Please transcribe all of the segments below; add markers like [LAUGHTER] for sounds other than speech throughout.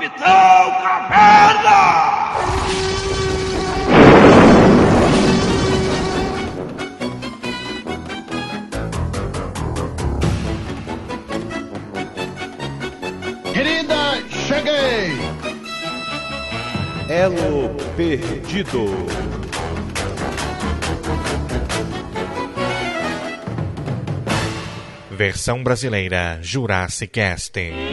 Capitão Caverna! Querida, cheguei! Elo Perdido. Versão brasileira Jurassic Cast.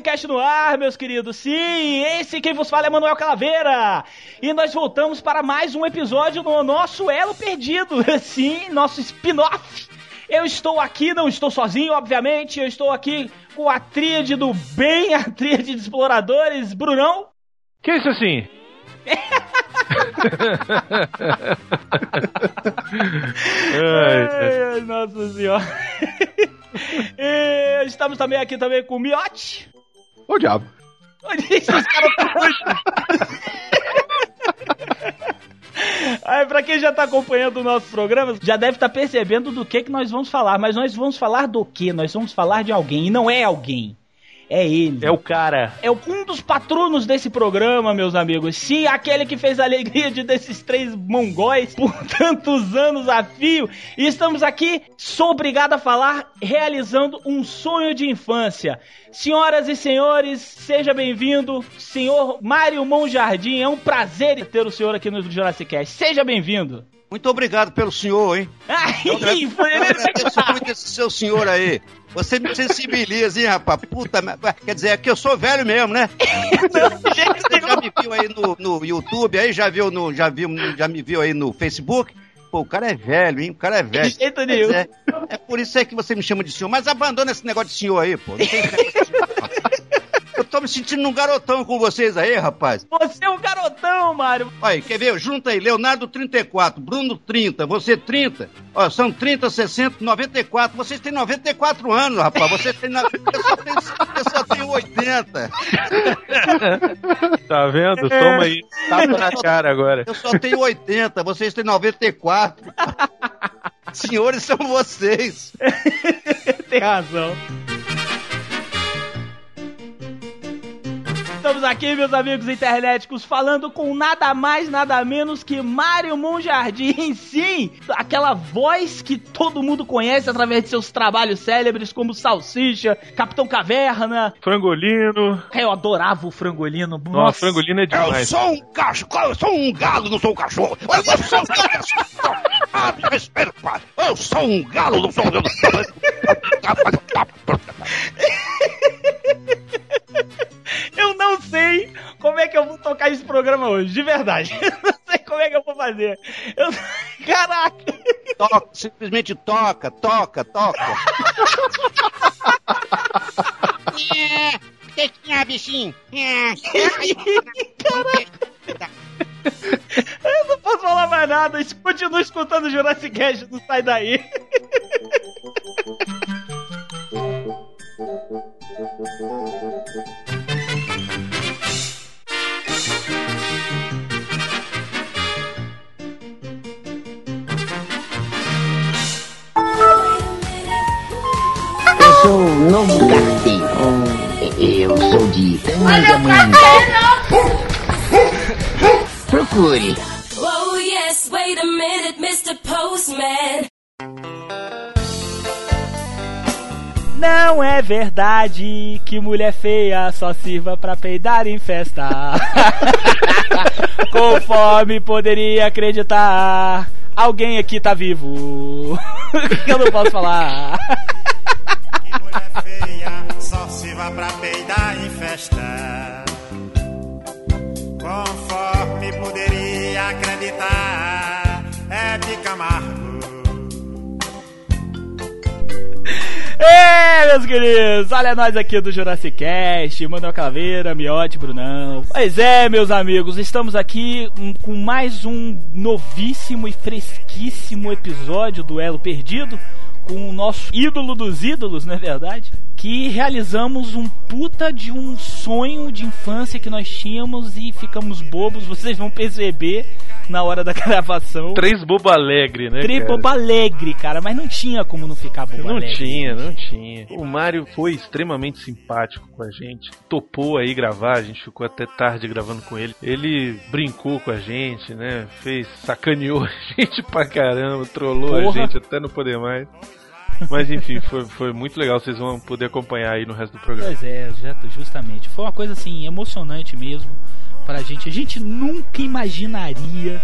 Cast no ar, meus queridos. Sim, esse quem vos fala é Manuel Calaveira. E nós voltamos para mais um episódio no nosso Elo Perdido. [LAUGHS] Sim, nosso spin-off. Eu estou aqui, não estou sozinho, obviamente. Eu estou aqui com a tríade do bem, a tríade de exploradores. Brunão. Que é isso assim? [LAUGHS] Ai, ai, nossa senhora. [LAUGHS] Estamos também aqui também com o Miote. Ô diabo. Esses caras [LAUGHS] Aí, pra quem já tá acompanhando o nosso programa, já deve estar percebendo do que, que nós vamos falar. Mas nós vamos falar do que? Nós vamos falar de alguém. E não é alguém. É ele. É o cara. É um dos patronos desse programa, meus amigos. Sim, aquele que fez a alegria de desses três mongóis por [LAUGHS] tantos anos a fio. E estamos aqui, sou obrigado a falar, realizando um sonho de infância. Senhoras e senhores, seja bem-vindo, senhor Mário Monjardim. É um prazer ter o senhor aqui no Jurassic Cast. Seja bem-vindo. Muito obrigado pelo senhor, hein? Ai, Eu foi agradeço muito esse seu senhor aí. Você me sensibiliza, hein, rapaz? Puta, quer dizer, é que eu sou velho mesmo, né? Você já me viu aí no, no YouTube, aí já viu no, já viu, já me viu aí no Facebook. Pô, o cara é velho, hein? O cara é velho. De jeito nenhum. É, é por isso aí que você me chama de senhor. Mas abandona esse negócio de senhor aí, pô. Não tem esse negócio de senhor, tô me sentindo um garotão com vocês aí, rapaz. Você é um garotão, Mário. Olha, quer ver? Junta aí, Leonardo 34, Bruno 30, você 30. Ó, são 30, 60, 94. Vocês têm 94 anos, rapaz. Vocês têm. na- Eu, só tenho, eu só tenho 80. Tá vendo? Toma aí. Tapa na cara agora. Eu só tenho 80. Vocês têm 94. Senhores são vocês. [LAUGHS] Tem razão. Estamos aqui, meus amigos internéticos, falando com nada mais, nada menos que Mário Monjardim. [LAUGHS] Sim, aquela voz que todo mundo conhece através de seus trabalhos célebres, como Salsicha, Capitão Caverna. Frangolino. Eu adorava o Frangolino. Nossa, Nossa, frangolino é Eu demais. sou um cachorro, eu sou um galo, não sou um cachorro. Eu sou um galo. Ah, me respeita, pai. Eu sou um galo, não sou um Eu [LAUGHS] sei como é que eu vou tocar esse programa hoje, de verdade. [LAUGHS] Eu não sei como é que eu vou fazer. Eu... [LAUGHS] Caraca! Toca, simplesmente toca, toca, toca. É, que que é, bichinho? É. Eu não posso falar mais nada. Continua escutando o Jurassic Cast, não sai daí. [LAUGHS] sou o novo carteiro. Eu sou de Tangamanga. Procure. Oh yes, wait a minute, Mr. Postman. Não é verdade que mulher feia só sirva pra peidar em festa. [LAUGHS] Conforme poderia acreditar, alguém aqui tá vivo. [LAUGHS] eu não posso falar. Vá pra peidar em festa. Conforme poderia acreditar, é de Camargo. [LAUGHS] É, meus queridos, olha nós aqui do Jurassic Cast, Manuel Caveira, Miote, Brunão. Pois é, meus amigos, estamos aqui com mais um novíssimo e fresquíssimo episódio do Elo Perdido, com o nosso ídolo dos ídolos, não é verdade? Que realizamos um puta de um sonho de infância que nós tínhamos e ficamos bobos, vocês vão perceber na hora da [LAUGHS] gravação. Três bobo alegre, né? Três cara? bobo alegre, cara, mas não tinha como não ficar bobo Não alegre. tinha, não tinha. O Mário foi extremamente simpático com a gente. Topou aí gravar, a gente ficou até tarde gravando com ele. Ele brincou com a gente, né? Fez, sacaneou [LAUGHS] a gente pra caramba, trollou a gente até não poder mais. Mas enfim, foi, foi muito legal. Vocês vão poder acompanhar aí no resto do programa. Pois é, justamente. Foi uma coisa assim emocionante mesmo pra gente. A gente nunca imaginaria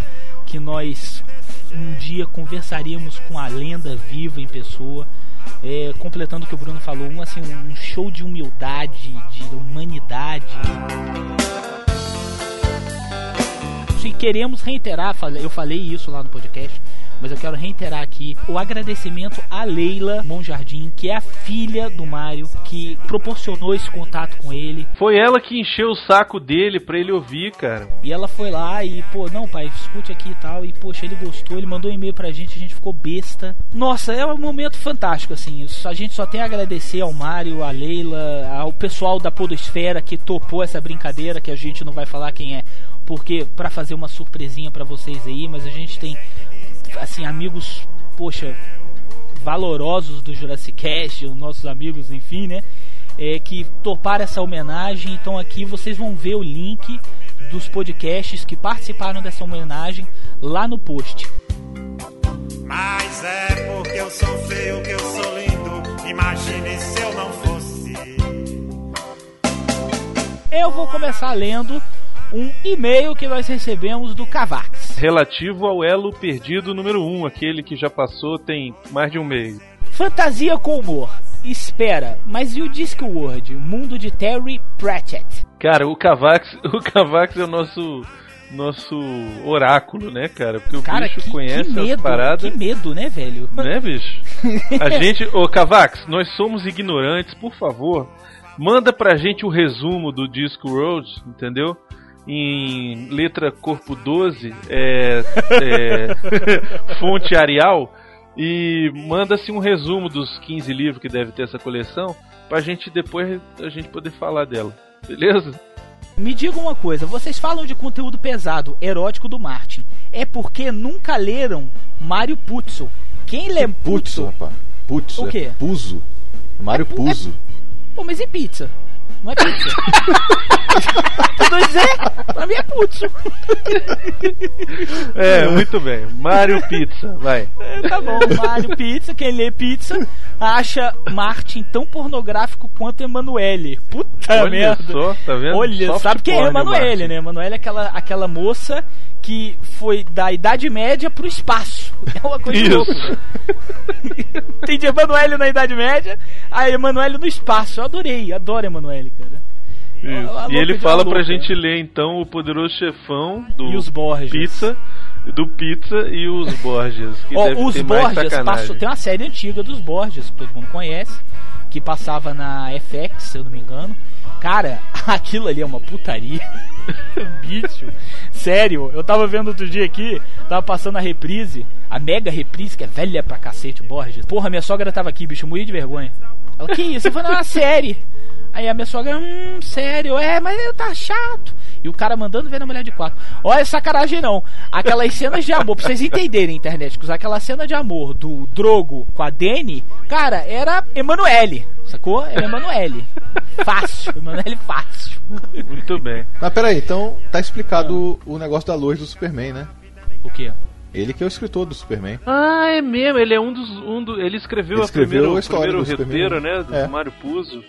que nós um dia conversaríamos com a lenda viva em pessoa. É, completando o que o Bruno falou, um, assim, um show de humildade, de humanidade. E queremos reiterar, eu falei isso lá no podcast, mas eu quero reiterar aqui o agradecimento a Leila Monjardim, que é a filha do Mário, que proporcionou esse contato com ele. Foi ela que encheu o saco dele pra ele ouvir, cara. E ela foi lá e, pô, não, pai, escute aqui e tal. E, poxa, ele gostou, ele mandou um e-mail pra gente, a gente ficou besta. Nossa, é um momento fantástico, assim. A gente só tem a agradecer ao Mário, a Leila, ao pessoal da Podosfera que topou essa brincadeira, que a gente não vai falar quem é, porque pra fazer uma surpresinha pra vocês aí, mas a gente tem, assim, amigos, poxa, valorosos do Jurassic Cast, os nossos amigos, enfim, né? É, que toparam essa homenagem. Então aqui vocês vão ver o link dos podcasts que participaram dessa homenagem lá no post. Mas é porque eu sou feio que eu sou lindo. Imagine se eu não fosse. Eu vou começar lendo um e-mail que nós recebemos do Cavax. Relativo ao elo perdido número 1, um, aquele que já passou tem mais de um mês. Fantasia com humor. Espera, mas e o Discworld? Mundo de Terry Pratchett. Cara, o Cavax, [LAUGHS] o Cavax é o nosso nosso oráculo, né, cara? Porque o Cara, bicho que, conhece que medo, as paradas. que medo, né, velho? Né, [LAUGHS] bicho? A gente, ô Cavax, nós somos ignorantes, por favor, manda pra gente o resumo do Disco Road, entendeu? Em letra corpo 12, é, é, [LAUGHS] fonte Arial, e manda-se um resumo dos 15 livros que deve ter essa coleção, pra gente depois a gente poder falar dela. Beleza? Me diga uma coisa, vocês falam de conteúdo pesado, erótico do Martin. É porque nunca leram Mário Puzo. Quem lê Putz, Puzo? rapaz. Putz, O quê? é Puzo. Mário É pu- Puzo. Pô, mas e pizza? Não é pizza? [LAUGHS] Tem dois é? Pra mim é Puzo. É, muito bem. Mario Pizza, vai. É, Tá bom, Mário Pizza, quem lê pizza acha Martin tão pornográfico quanto Emanuele. Puta Olha merda. só, tá vendo? Olha, Soft sabe quem é Emanuele, né? Emanuele é aquela, aquela moça que foi da Idade Média pro espaço. É uma coisa Isso. louca. Tem de Emanuele na Idade Média, a Emanuele no espaço. Eu adorei, adoro Emanuele, cara. Isso. E louca ele fala uma pra louca. gente ler então o poderoso chefão do E os Borges. Pizza, do Pizza e os Borges. Que deve os Borges passou. Tem uma série antiga dos Borges, que todo mundo conhece, que passava na FX, se eu não me engano. Cara, [LAUGHS] aquilo ali é uma putaria. [LAUGHS] Bicho. Sério, eu tava vendo outro dia aqui, tava passando a reprise, a mega reprise, que é velha pra cacete, Borges. Porra, minha sogra tava aqui, bicho, morri de vergonha. Ela, que isso? Eu falei, não, é uma série. Aí a minha sogra, hum, sério, é, mas tá chato. E o cara mandando ver na mulher de quatro. Olha, sacanagem não. Aquelas cenas de amor, pra vocês entenderem, internet, aquela cena de amor do Drogo com a Dani, cara, era Emanuele, sacou? Era Emanuele. [LAUGHS] Fácil, Emanuele fácil. Muito bem. Mas peraí, então tá explicado o, o negócio da luz do Superman, né? O quê? Ele que é o escritor do Superman. Ah, é mesmo, ele é um dos. Um do, ele escreveu, Ele a escreveu primeiro, a história primeiro do roteiro, Superman. né? Do É. Mário Puzo.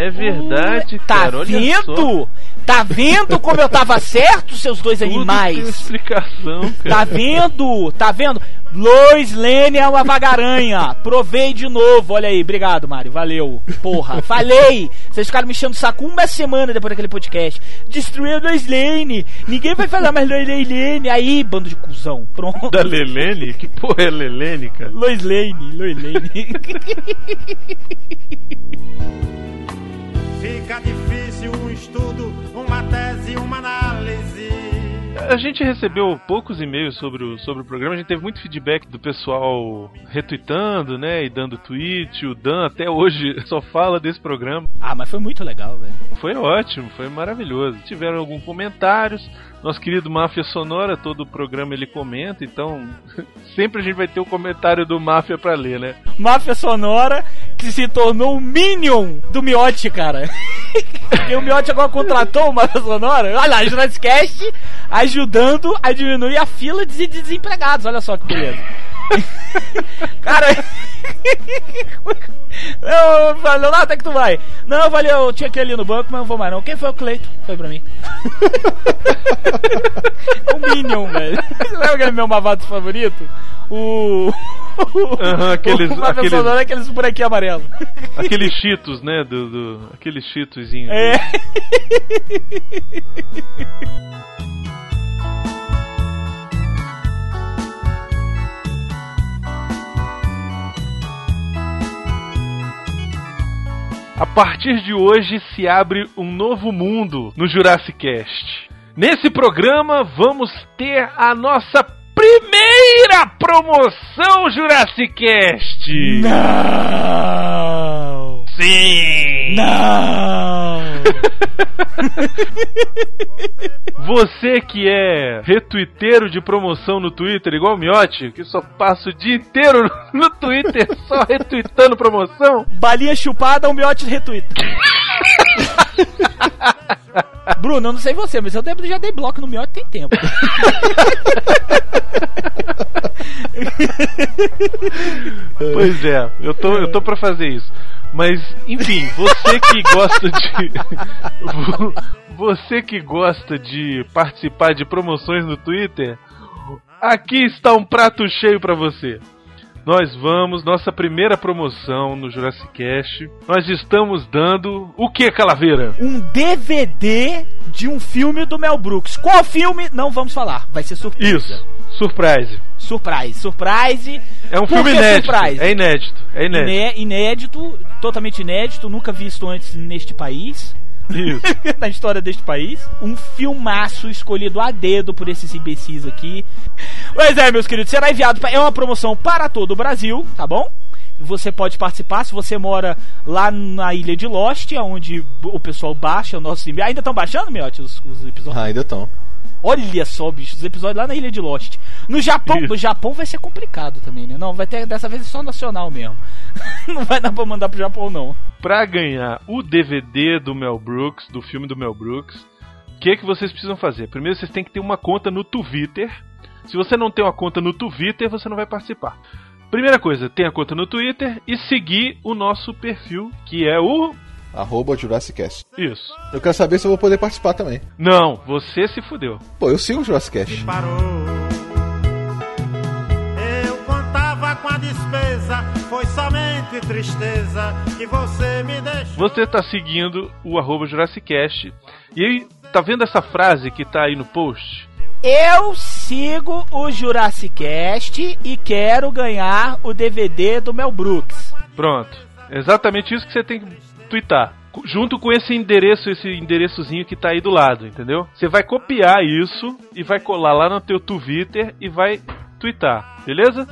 É verdade, Tá cara. Olha vendo? só. Tá vendo como eu tava certo, seus dois Tudo tem animais? explicação, cara. Tá vendo? Tá vendo? Lois Lane é uma vagaranha. Provei de novo. Olha aí, obrigado, Mário. Valeu. Porra, falei. Vocês ficaram me enchendo o saco uma semana depois daquele podcast. Destruiu a Lois Lane. Ninguém vai falar mais Lois Lane. Aí, bando de cuzão. Pronto. Da Lelene? Que porra é Lelene, cara? Lois Lane, Lois Lane. [LAUGHS] Fica difícil um estudo, uma tese, uma análise. A gente recebeu poucos e-mails sobre o, sobre o programa, a gente teve muito feedback do pessoal retweetando, né, e dando tweet. O Dan até hoje [LAUGHS] só fala desse programa. ah, mas foi muito legal, velho. Foi ótimo, foi maravilhoso. Tiveram alguns comentários, nosso querido Máfia Sonora, todo o programa ele comenta, então [LAUGHS] sempre a gente vai ter o comentário do Máfia pra ler, né? Máfia Sonora, que se tornou o Minion do Miotti, cara. [LAUGHS] e o Miotti agora contratou o Máfia Sonora, olha lá, Jurassic ajudando a diminuir a fila de desempregados, olha só que beleza. [LAUGHS] cara... Eu falei, Leonardo, até que tu vai? Não, eu falei, eu tinha que ir ali no banco, mas não vou mais não. Quem foi o Cleito? Foi pra mim. [LAUGHS] o Minion, velho. Lembra aquele meu mavado favorito? O. Aham, aqueles- aqueles- Sonora aqueles buraquinhos amarelos. Aqueles cheetos, né? Do, do- aqueles cheetozinhos. É. [LAUGHS] A partir de hoje se abre um novo mundo no Jurassic Cast. Nesse programa vamos ter a nossa primeira promoção Jurassic Cast. Não! Sim! Não! [LAUGHS] Você que é retuiteiro de promoção no Twitter, igual o Miotti, que só passa o dia inteiro no Twitter só retuitando promoção, Balinha chupada, um miote retweet. [LAUGHS] Bruno, eu não sei você, mas eu já dei bloco no miote tem tempo. [LAUGHS] Pois é, eu tô, eu tô pra fazer isso. Mas, enfim, você que gosta de. vo- [LAUGHS] Você que gosta de participar de promoções no Twitter, aqui está um prato cheio pra você. Nós vamos, nossa primeira promoção no Jurassic Cast. Nós estamos dando o que, Calaveira? um DVD de um filme do Mel Brooks. Qual filme? Não vamos falar. Vai ser surpresa. Isso, surprise. Surprise. Surprise. É um Por filme inédito. surprise? É inédito. É inédito. Iné- inédito, totalmente inédito, nunca visto antes neste país. [LAUGHS] Na história deste país. Um filmaço escolhido a dedo por esses imbecis aqui. Pois é, meus queridos, será enviado. pra- É uma promoção para todo o Brasil, tá bom? Você pode participar se você mora lá na ilha de Lost, onde o pessoal baixa o nosso e-mail. Ainda estão baixando, Miotti, os, os episódios? Ah, ainda estão. Olha só, bicho, os episódios lá na ilha de Lost. No Japão, no Japão vai ser complicado também, né? Não, vai ter dessa vez é só nacional mesmo. [LAUGHS] não vai dar pra mandar pro Japão, não. Pra ganhar o DVD do Mel Brooks, do filme do Mel Brooks, o que, que vocês precisam fazer? Primeiro vocês têm que ter uma conta no Twitter. Se você não tem uma conta no Twitter, você não vai participar. Primeira coisa, tenha conta no Twitter e seguir o nosso perfil, que é o. Arroba Jurassic Cast. Isso. Eu quero saber se eu vou poder participar também. Não, você se fudeu. Pô, eu sigo o Jurassic Cast. Parou. Eu contava com a despesa, foi somente tristeza que você me deixou. Você tá seguindo o arroba Jurassicast. E aí, tá vendo essa frase que tá aí no post? Eu sigo o Jurassic Cast e quero ganhar o DVD do Mel Brooks. Pronto. Exatamente isso que você tem que twittar. Junto com esse endereço, esse endereçozinho que tá aí do lado, entendeu? Você vai copiar isso e vai colar lá no teu Twitter e vai twittar, beleza?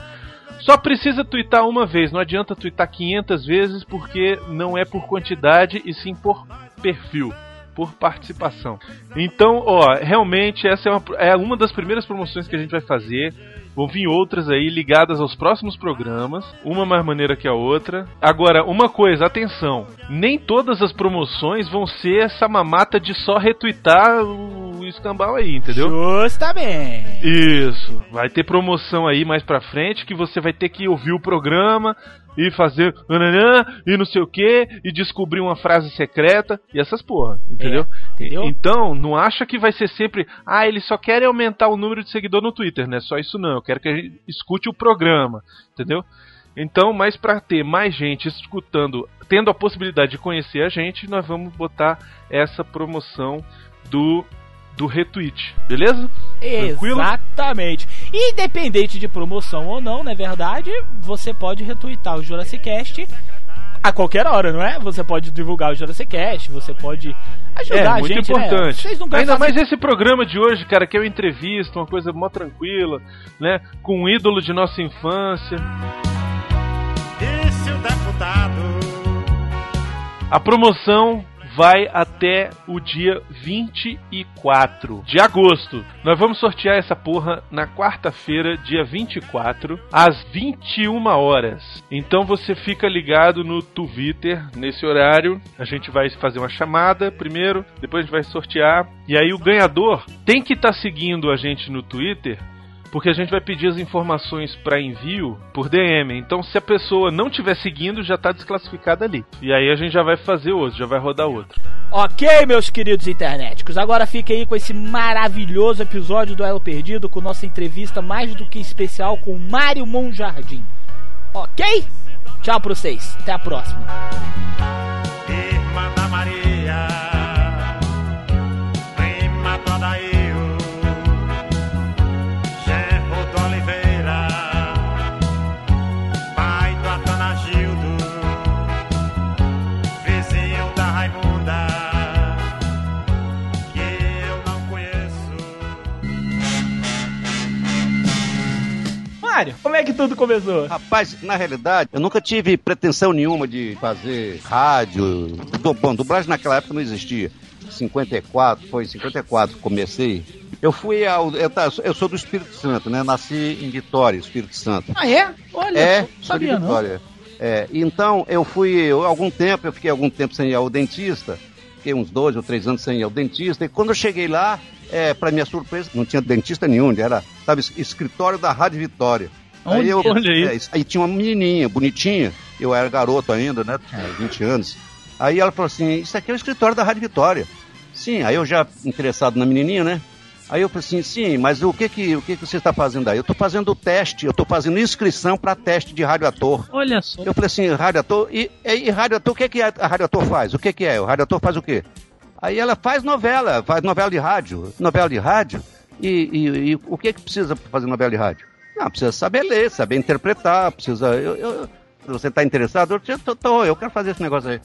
Só precisa twittar uma vez, não adianta twittar 500 vezes porque não é por quantidade e sim por perfil, por participação. Então, ó, realmente essa é uma, é uma das primeiras promoções que a gente vai fazer. Vão vir outras aí ligadas aos próximos programas, uma mais maneira que a outra. Agora, uma coisa, atenção, nem todas as promoções vão ser essa mamata de só retweetar o escambau aí, entendeu? Justamente. Isso. Vai ter promoção aí mais pra frente que você vai ter que ouvir o programa e fazer nananã, e não sei o que e descobrir uma frase secreta e essas porra, entendeu? É, entendeu? Então, não acha que vai ser sempre, ah, eles só querem aumentar o número de seguidor no Twitter, né? Só isso não. Eu quero que a gente escute o programa, entendeu? Então, mas pra ter mais gente escutando, tendo a possibilidade de conhecer a gente, nós vamos botar essa promoção do do retweet, beleza? Tranquilo? Exatamente. Independente de promoção ou não, na verdade, você pode retweetar o Jurassic Cast a qualquer hora, não é? Você pode divulgar o Jurassic Cast, você pode ajudar É, a muito gente, né? importante. Vocês não Ainda mais esse programa de hoje, cara, que é uma entrevista, uma coisa mó tranquila, né? Com um ídolo de nossa infância. Disse o deputado. A promoção vai até o dia 24 de agosto. Nós vamos sortear essa porra na quarta-feira, dia 24, às 21 horas. Então você fica ligado no Twitter nesse horário. A gente vai fazer uma chamada primeiro, depois a gente vai sortear. E aí o ganhador tem que estar seguindo a gente no Twitter porque a gente vai pedir as informações para envio por DM. Então, se a pessoa não estiver seguindo, já está desclassificada ali. E aí a gente já vai fazer outro, já vai rodar outro. Ok, meus queridos internéticos, agora fique aí com esse maravilhoso episódio do Elo Perdido, com nossa entrevista mais do que especial com Mário Monjardim. Ok? Tchau pra vocês, até a próxima. Mário, como é que tudo começou? Rapaz, na realidade, eu nunca tive pretensão nenhuma de fazer rádio. Bom, dublagem naquela época não existia. 54, foi em 54 que comecei. Eu fui ao. Eu, tá, eu sou do Espírito Santo, né? Nasci em Vitória, Espírito Santo. Ah, é? Olha, É, não sabia não. Vitória. É, então eu fui, eu, algum tempo, eu fiquei algum tempo sem ir ao dentista, fiquei uns dois ou três anos sem ir ao dentista, e quando eu cheguei lá, é, para minha surpresa, não tinha dentista nenhum, era, sabe, escritório da Rádio Vitória. Onde- onde é isso? aí tinha uma menininha, bonitinha, eu era garoto ainda, né, tinha 20 anos. Aí ela falou assim, isso aqui é o escritório da Rádio Vitória. Sim, aí eu já interessado na menininha, né? Aí eu falei assim, sim, mas o que que, o que, que você está fazendo aí? Eu estou fazendo o teste, eu estou fazendo inscrição para teste de radioator. Olha só. Eu falei assim, radioator, e, e, e radioator, o que que a, a radioator faz? O que que é? O radioator faz o quê? Aí ela faz novela, faz novela de rádio, novela de rádio, e, e- e o que que precisa pra fazer novela de rádio? Não, precisa saber ler, saber interpretar, precisa... Eu, eu- você está interessado? Eu, tô- tô, eu quero fazer esse negócio aí.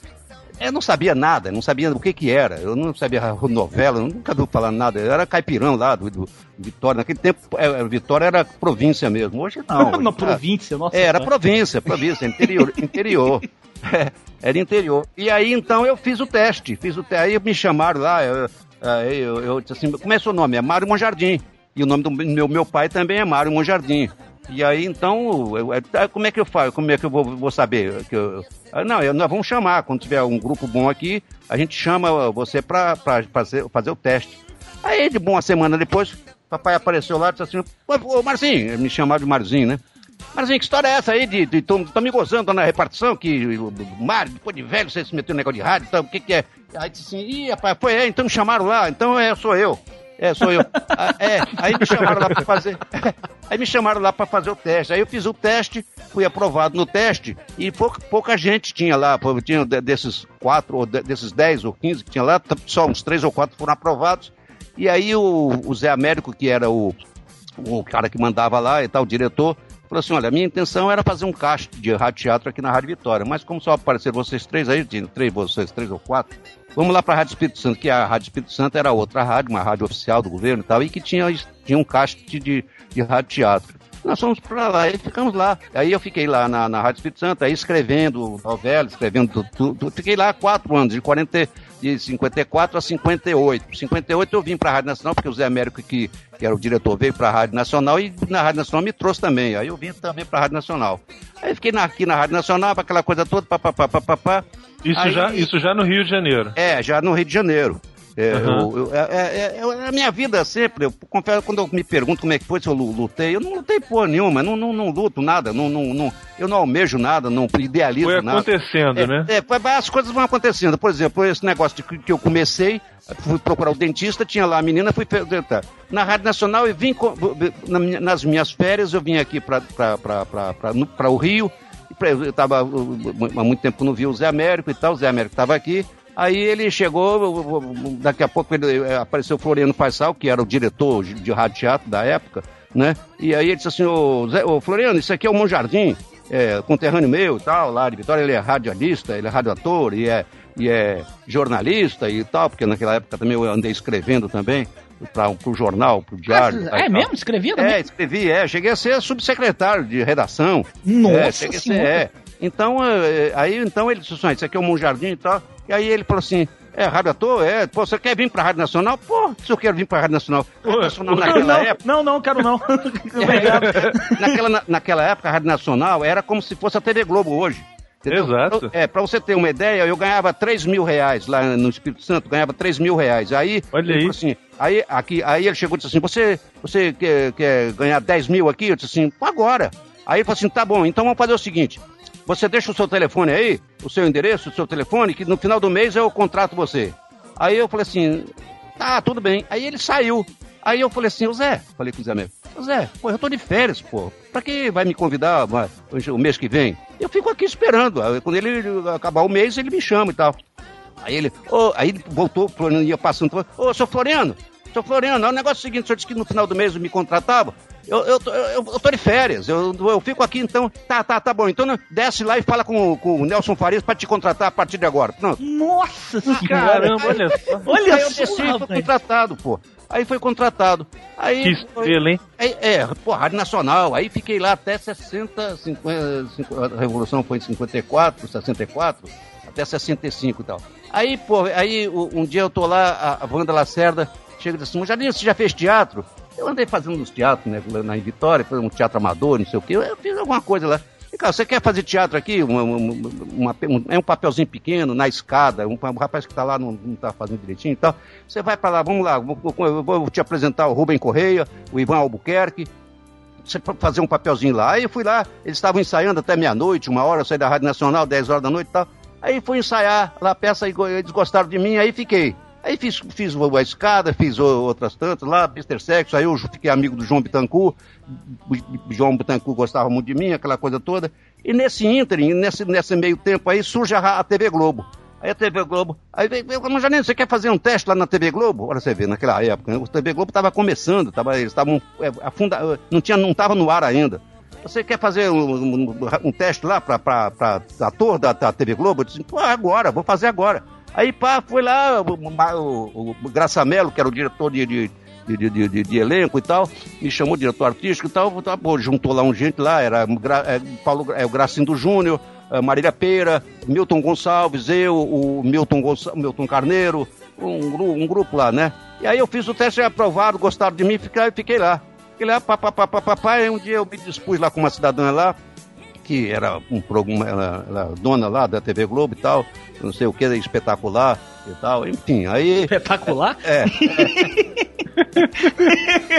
Eu não sabia nada, não sabia o que que era, eu não sabia novela, eu nunca vi falar nada, eu era caipirão lá do, do Vitória, naquele tempo é, Vitória era província mesmo, hoje não. [LAUGHS] Na hoje tá- província, nossa. é, era senhora. província, província, interior, [LAUGHS] interior. É, era interior. E aí então eu fiz o teste, fiz o teste. Aí me chamaram lá, eu, aí eu, eu disse assim, como é seu nome? É Mário Monjardim. E o nome do meu, meu pai também é Mário Monjardim. E aí então, eu- eu- ah, como é que eu faço? Como é que eu vou, vou saber? Que eu- não, eu- nós vamos chamar. Quando tiver um grupo bom aqui, a gente chama você para fazer, fazer o teste. Aí, de uma semana depois, papai apareceu lá e disse assim: Ô, Marcinho, me chamaram de Marzinho, né? Marzinho, que história é essa aí de, tô me gozando na repartição que o Mário, depois de velho, você se meteu no negócio de rádio, então, o que que é? Aí disse assim, ih, rapaz, foi, é, então me chamaram lá, então é, sou eu. É, sou eu. Ah, é, aí me chamaram lá pra fazer. [LAUGHS] Aí me chamaram lá pra fazer o teste. Aí eu fiz o teste, fui aprovado no teste e pouca, pouca gente tinha lá. Tinha de- desses quatro, ou de- desses dez ou quinze que tinha lá, só uns três ou quatro foram aprovados. E aí o, o Zé Américo, que era o, o cara que mandava lá e tal, o diretor, falou assim: olha, a minha intenção era fazer um cast de rádio teatro aqui na Rádio Vitória, mas como só apareceram vocês três aí, tinha três, vocês três ou quatro, vamos lá para a Rádio Espírito Santo, que a Rádio Espírito Santo era outra rádio, uma rádio oficial do governo e tal, e que tinha, tinha um cast de, de rádio teatro. Nós fomos para lá e ficamos lá. Aí eu fiquei lá na, na Rádio Espírito Santo, aí escrevendo novela, escrevendo tudo. Fiquei lá quatro anos, de, 40, de 54 a 58. 58 eu vim para a Rádio Nacional, porque o Zé Américo, que, que era o diretor, veio para a Rádio Nacional e na Rádio Nacional me trouxe também. Aí eu vim também para a Rádio Nacional. Aí fiquei na- aqui na Rádio Nacional, aquela coisa toda, papapá, papapá. Isso, Aí- já, isso já no Rio de Janeiro. É, já no Rio de Janeiro. É, Aham. eu- eu- é- é- é- a minha vida sempre, eu confesso, quando eu me pergunto como é que foi se eu lu- lutei, eu não lutei porra nenhuma, não, não, não luto nada, não, não, não- eu não almejo nada, não idealizo Foi nada. acontecendo, É, né? é, as coisas vão acontecendo. Por exemplo, esse negócio de que que eu comecei, fui procurar o dentista, tinha lá a menina, fui perguntar. Na Rádio Nacional, eu vim, nas minhas férias, eu vim aqui para o Rio, e eu estava há muito tempo que não vi o Zé Américo e tal, o Zé Américo estava aqui. Aí ele chegou, daqui a pouco ele, eh, apareceu o Floriano Faisal, que era o diretor de rádio teatro da época, né? E aí ele disse assim, ô, Zé, ô Floriano, isso aqui é o Monjardim, é, conterrâneo meu e tal, lá de Vitória, ele é radialista, ele é radioator e é, e é jornalista e tal, porque naquela época também eu andei escrevendo também, para o jornal, para o diário. Ah, é mesmo? Escrevia também? É, escrevi, é. Cheguei a ser subsecretário de redação. Nossa é, cheguei a ser, Senhora. é. Então, é, aí então ele disse assim, "Ah, isso aqui é um jardim e tal. E aí ele falou assim, é, Rádio Ator? É, pô, você quer vir pra Rádio Nacional? Pô, se eu quero vir pra Rádio Nacional. Rádio Nacional naquela não, época... não, não, quero não. [LAUGHS] naquela, na- naquela época, a Rádio Nacional era como se fosse a TV Globo hoje. entendeu? Exato. É, pra você ter uma ideia, eu ganhava 3 mil reais lá no Espírito Santo, ganhava 3 mil reais. Aí, Olha aí. assim, aí, aqui, aí ele chegou e disse assim, você, você quer, quer ganhar 10 mil aqui? Eu disse assim, "Pô, agora. Aí ele falou assim, tá bom, então vamos fazer o seguinte, você deixa o seu telefone aí, o seu endereço, o seu telefone, que no final do mês eu contrato você. Aí eu falei assim, tá, tudo bem. Aí ele saiu. Aí eu falei assim, ô Zé, falei com o Zé mesmo, Zé, pô, eu tô de férias, pô. Pra que vai me convidar o mês que vem? Eu fico aqui esperando. Quando ele acabar o mês, ele me chama e tal. Aí ele, ô, aí ele voltou, Floriano ia passando, ô, seu Floriano, seu Floriano, é o negócio seguinte, o senhor disse que no final do mês me contratava. Eu, eu, tô- eu, eu tô de férias, eu, eu fico aqui então. Tá, tá, tá bom. Então desce lá e fala com, o- com o Nelson Farias pra te contratar a partir de agora. Não. Nossa Caramba, olha só. Olha aí eu desci e fui contratado, pô. Aí foi contratado. Aí, Que estrela, hein? Aí, é, pô, Rádio Nacional. Aí fiquei lá até 60, 50, 50, a Revolução foi em 54, 64, até 65 e tal. Aí, pô, aí um dia eu tô lá, a, a Wanda Lacerda chega e diz assim, Jardim, você já fez teatro? Eu andei fazendo uns teatros, né, na Vitória, foi um teatro amador, não sei o quê. Eu fiz alguma coisa lá. E, cara, você quer fazer teatro aqui? Uma- uma- um- é um papelzinho pequeno, na escada, um, um rapaz que tá lá não, não tá fazendo direitinho e tal. Você vai pra lá, vamos lá, eu vou te apresentar o Rubem Correia, o Ivan Albuquerque, você fazer um papelzinho lá. Aí eu fui lá, eles estavam ensaiando até meia-noite, uma hora, eu saí da Rádio Nacional, 10 horas da noite e tal. Aí fui ensaiar lá a peça e eles gostaram de mim, aí fiquei. Aí fiz, fiz a escada, fiz outras tantas lá, Mr. Sexo, aí eu fiquei amigo do João Bittencourt, o João Bittencourt gostava muito de mim, aquela coisa toda. E nesse ínterim, nesse, nesse meio tempo aí, surge a, a TV Globo. Aí a TV Globo, aí veio, mas Janine, você quer fazer um teste lá na TV Globo? Olha você vê, naquela época, o TV Globo estava começando, tava, eles estavam, é, não tinha, não estava no ar ainda. Você quer fazer um, um- um teste lá para ator da, da TV Globo? Eu disse, agora, vou fazer agora. Aí, pá, foi lá, o, o, o que era o diretor de, de, de, de, de- de elenco e tal, me chamou diretor artístico e tal, tá, pô, juntou lá um gente lá, era é, Paulo, é, o Gracindo Júnior, é, Marília Peira, Milton Gonçalves, eu, o Milton, Gonça- Milton Carneiro, um, um grupo lá, né? E aí eu fiz o teste, aprovado, gostaram de mim, fiquei, fiquei lá. Fiquei lá, papapá, e um dia eu me dispus lá com uma cidadã lá, que era um programa, ela, ela dona lá da TV Globo e tal, não sei o que, espetacular e tal, enfim, aí... Espetacular? É.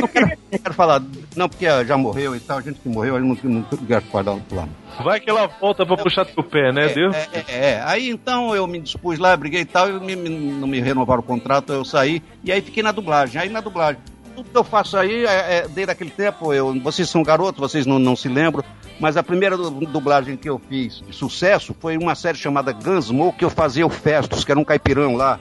não, quero, não quero falar, não, porque já morreu e tal, gente que morreu, eu não, não quero falar lá. Vai que ela volta pra puxar teu pé, né, Deus? É, é, é. aí então eu me dispus lá, briguei e tal, e me- me- não me renovaram o contrato, eu saí, e aí fiquei na dublagem. Aí na dublagem, tudo que eu faço aí, é, é, desde aquele tempo, eu, vocês são garotos, vocês não, não se lembram, mas a primeira du- dublagem que eu fiz de sucesso foi uma série chamada Gunsmoke, que eu fazia o Festus, que era um caipirão lá.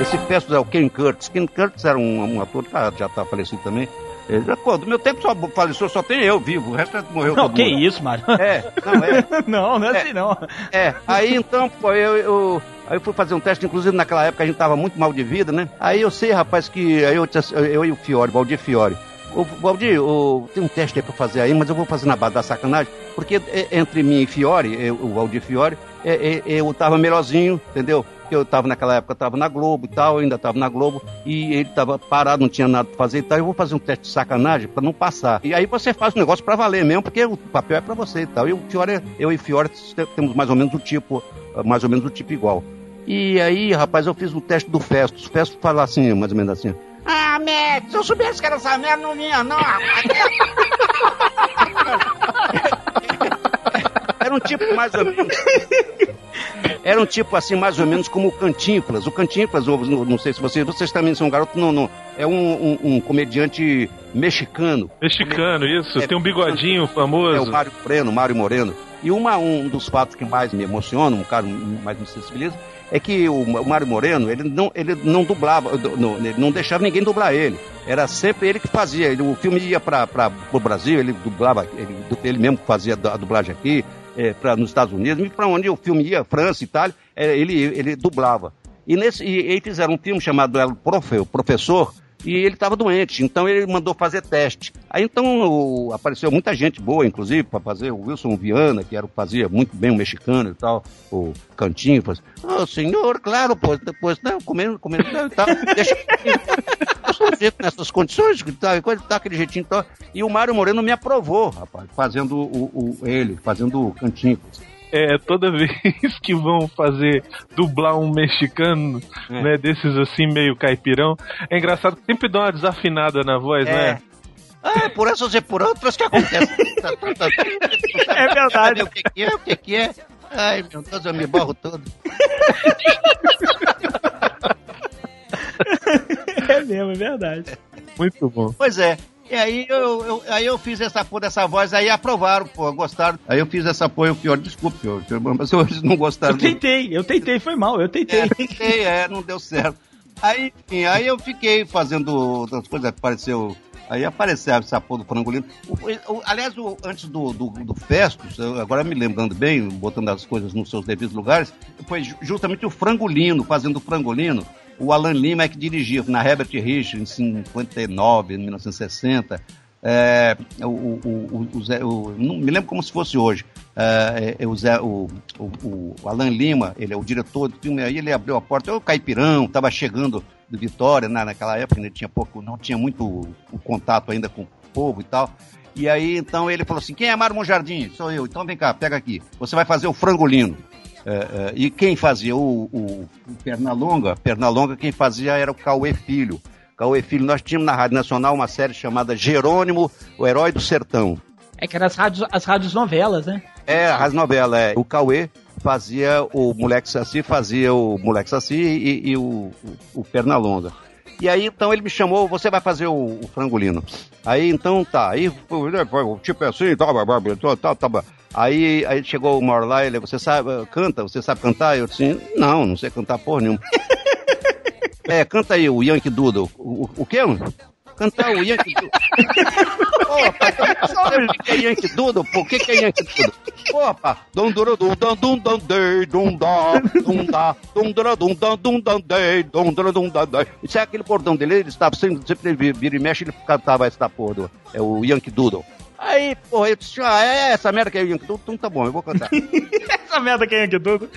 Esse Festus é o Ken Curtis. Ken Curtis era um, um ator que tá- já está falecido também. Pô, do meu tempo só faleceu, só tem eu vivo, o resto é- morreu Não, todo que mundo. isso, Mário? É, não, é. [LAUGHS] não, não é, É. assim não. É, aí então, pô, eu, eu, aí eu fui fazer um teste, inclusive naquela época a gente tava muito mal de vida, né? Aí eu sei, rapaz, que aí eu, eu e o Fiore, Valdir Fiore. Ô, Valdir, tem um teste aí pra fazer aí, mas eu vou fazer na base da sacanagem, porque é, entre mim e Fiore, eu- o Valdir Fiore, é, é, eu tava melhorzinho, entendeu? Porque eu tava naquela época, eu tava na Globo e tal, ainda tava na Globo, e ele tava parado, não tinha nada fazer e tal, eu vou fazer um teste de sacanagem pra não passar. E aí você faz o negócio pra valer mesmo, porque o papel é pra você e tal. E o Fiore, eu e Fiore te- temos mais ou menos o tipo, mais ou menos o tipo igual. E aí, rapaz, eu fiz o teste do Festus. O Festus fala assim, mais ou menos assim. Ah, Matt, se eu soubesse que era essa merda, não vinha, não. [LAUGHS] Era um tipo mais ou menos. Era um tipo assim, mais ou menos como o Cantinflas. O Cantinflas, não, não sei se vocês, vocês também são garotos, não, não. É um, um- um comediante mexicano. Mexicano, isso. É, Tem um bigodinho É o famoso. Mário Moreno, Mário Moreno. E uma, um dos fatos que mais me emociona, um cara mais me sensibiliza, é que o, o Mário Moreno, ele não, ele não dublava, não, ele não deixava ninguém dublar ele. Era sempre ele que fazia. Ele- o filme ia para o Brasil, ele dublava, ele, ele mesmo fazia a dublagem aqui, é, nos Estados Unidos, para onde o filme ia, França, Itália, é, ele, ele dublava. E, nesse, e, e fizeram um filme chamado El Profe, o Professor, e ele estava doente, então ele mandou fazer teste. Aí então o- apareceu muita gente boa, inclusive, para fazer o Wilson Viana, que era, fazia muito bem o mexicano e tal, o Cantinho, falou assim, "Ô, senhor, claro, pô, depois, não, comendo, comendo e tal, deixa nessas condições, que tá, coisa, tá aquele jeitinho e tal. E o Mário Moreno me aprovou, rapaz, fazendo o, o- ele, fazendo o Cantinho. É, toda [LAUGHS] vez que vão fazer dublar um mexicano, É. né, desses assim meio caipirão, é engraçado que sempre dá uma desafinada na voz, É. né? Ah, por essas e por outras que acontece. É verdade. O que, que é? O que, que é? Ai, meu Deus, eu me borro todo. [LAUGHS] É mesmo, é verdade. Muito bom. Pois é. E aí eu, eu- aí eu fiz essa porra dessa voz, aí aprovaram, pô, gostaram. Aí eu fiz essa porra, eu pior, desculpe, eu, mas eles não gostaram. Eu tentei, eu tentei, foi mal, eu tentei. É, tentei, é, não deu certo. Aí, enfim, aí eu fiquei fazendo outras coisas, apareceu. Aí apareceu essa porra do frangolino. O- o- aliás, o- antes do, do, do Festus, agora me lembrando bem, botando as coisas nos seus devidos lugares, foi ju- justamente o frangolino, fazendo o frangolino. O Alan Lima é que dirigia, na Herbert Rich, em 59, em 1960. É, o, o, o, Zé, o- não me lembro como se fosse hoje. É, é, o, Zé, o, o, Alan Lima, ele é o diretor do filme, aí ele abriu a porta, o Caipirão, estava chegando de Vitória, na, naquela época, tinha pouco, não tinha muito contato ainda com o povo e tal. E aí, então, ele falou assim: quem é Mário Monjardim? Sou eu. Então vem cá, pega aqui. Você vai fazer o frangolino. É, é, e quem fazia o, o, o Pernalonga, Pernalonga, quem fazia era o Cauê Filho. Cauê Filho, nós tínhamos na Rádio Nacional uma série chamada Jerônimo, o Herói do Sertão. É que eram as rádios, as rádios novelas, né? É, a Rádio Novela, é. O Cauê fazia o Moleque Saci, fazia o Moleque Saci e, e o, o, o Pernalonga. E aí, então, ele me chamou, você vai fazer o, o frangolino. Aí, então, tá. Aí, foi, tipo assim, tá, tá, tá, tá, tá. Aí, aí chegou uma hora lá, ele, você sabe, canta, você sabe cantar? Eu disse, não, não sei cantar porra nenhuma. é, canta aí o Yankee Doodle. O, o, o quê, mano? Cantar o Yankee Doodle. Pô, sabe o que é Yankee Doodle? O que que é Yankee Doodle? Rapaz, dum dum dum dum dum dum dei, dum dá, dum dá, dum dum dum dum dum dum dei, dum dum dum dum dei. Isso é aquele bordão dele, ele estava sempre, sempre ele vira e mexe, ele cantava essa porra, do, é o Yankee Doodle. Aí, porra, eu disse, ah, é essa merda que é o Yankee Doodle? Então tá bom, eu vou cantar. [LAUGHS] Essa merda quem é que tudo?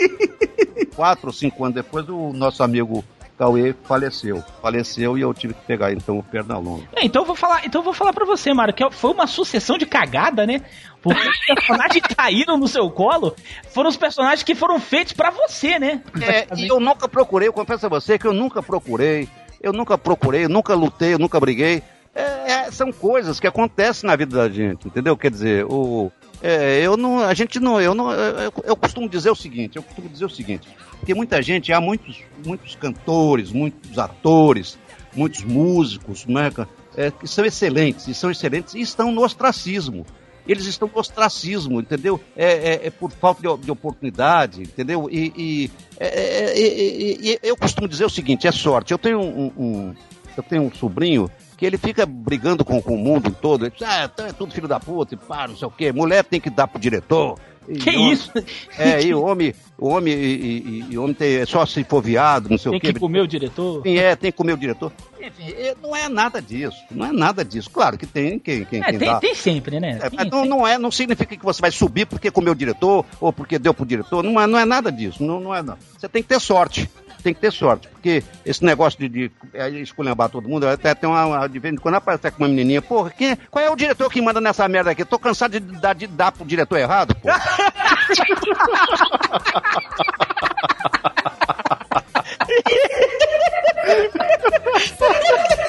[LAUGHS] Quatro ou cinco anos depois, o nosso amigo Cauê faleceu. Faleceu e eu tive que pegar, então, o Pernalonga. É, então eu vou falar, então eu vou falar para você, Mário, que foi uma sucessão de cagada, né? Porque os personagens que caíram no seu colo foram os personagens que foram feitos para você, né? É, e eu nunca procurei, eu confesso a você que eu nunca procurei, eu nunca procurei, eu nunca lutei, eu nunca briguei. É, é, são coisas que acontecem na vida da gente, entendeu? Quer dizer, o, é, eu não, a gente não, eu não, eu, eu costumo dizer o seguinte, eu costumo dizer o seguinte, porque muita gente, há muitos, muitos cantores, muitos atores, muitos músicos, né, é, que são excelentes, e são excelentes e estão no ostracismo. Eles estão no ostracismo, entendeu? É, é- é por falta de, de oportunidade, entendeu? E, e- é- é- é- é- eu costumo dizer o seguinte: é sorte. Eu tenho um, um- eu tenho um sobrinho que ele fica brigando com, com o mundo todo. Ele diz, ah, então é tudo filho da puta, e pá, não sei o quê. Mulher tem que dar pro diretor. E Que homem- isso? É, e o homem, o homem, e, e- e homem tem, é só se for viado, não sei Tem o quê. que comer o diretor? Sim, é, tem que comer o diretor. Enfim, não é nada disso. Não é nada disso. Claro que tem quem, quem, É, quem tem, dá. tem sempre, né? É, Tem- mas não, não é, não significa que você vai subir porque comeu o diretor ou porque deu pro diretor. Não é, não é nada disso. Não, não é, não. Você tem que ter sorte. Tem que ter sorte. Porque esse negócio de, de é, esculhambar todo mundo, até tem uma, de vez em quando aparece com uma menininha, porra, quem, é- qual é o diretor que manda nessa merda aqui? Tô cansado de dar, de dar pro diretor errado, pô. [LAUGHS]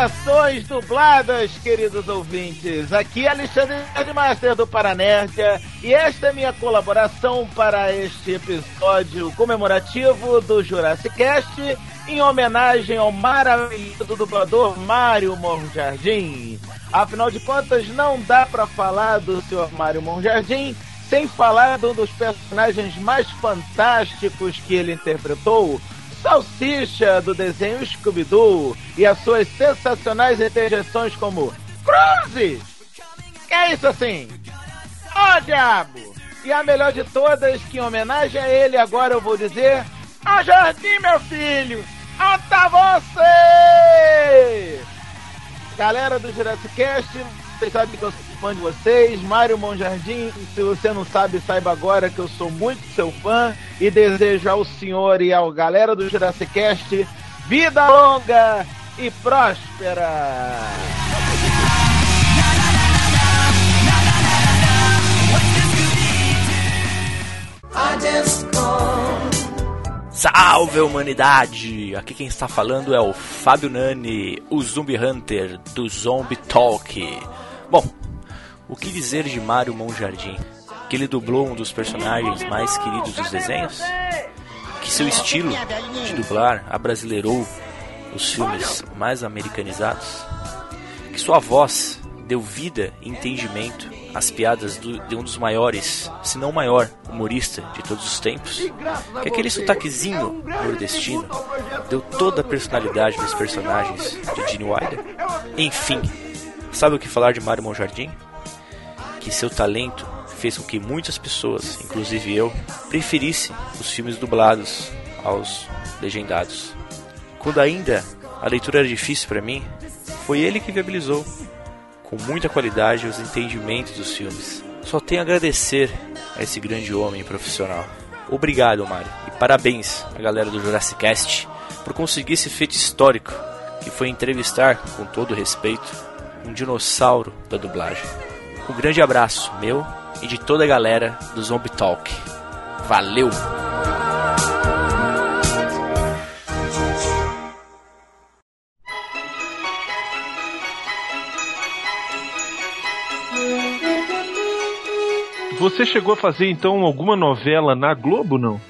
Saudações dubladas, queridos ouvintes. Aqui é Alexandre Nerdmaster do Paranerdia e esta é minha colaboração para este episódio comemorativo do Jurassic Cast em homenagem ao maravilhoso dublador Mário Monjardim. Afinal de contas, não dá para falar do Sr. Mário Monjardim sem falar de um dos personagens mais fantásticos que ele interpretou, Salsicha do desenho Scooby-Doo e as suas sensacionais interjeições como Cruzes! Que é isso assim? Ó oh, diabo! E a melhor de todas, que em homenagem a ele agora eu vou dizer A Jardim, meu filho! Onde tá você? Galera do Jurassic Cast, vocês sabem que eu fã de vocês, Mário Monjardim. Se você não sabe, saiba agora que eu sou muito seu fã e desejo ao senhor e ao galera do Jurassic Cast vida longa e próspera. Salve humanidade! Aqui quem está falando é o Fábio Nani, o Zumbi Hunter do Zombie Talk. Bom, o que dizer de Mario Monjardim? Que ele dublou um dos personagens mais queridos dos desenhos? Que seu estilo de dublar abrasileirou os filmes mais americanizados? Que sua voz deu vida e entendimento às piadas do, de um dos maiores, se não maior, humorista de todos os tempos? Que aquele sotaquezinho nordestino deu toda a personalidade dos personagens de Gene Wilder? Enfim, sabe o que falar de Mario Monjardim? Que seu talento fez com que muitas pessoas, inclusive eu, preferissem os filmes dublados aos legendados. Quando ainda a leitura era difícil para mim, foi ele que viabilizou, com muita qualidade, os entendimentos dos filmes. Só tenho a agradecer a esse grande homem profissional. Obrigado, Mário, e parabéns à galera do Jurassic Cast por conseguir esse feito histórico, que foi entrevistar, com todo respeito, um dinossauro da dublagem. Um grande abraço meu e de toda a galera do Zombie Talk. Valeu! Você chegou a fazer então alguma novela na Globo, não?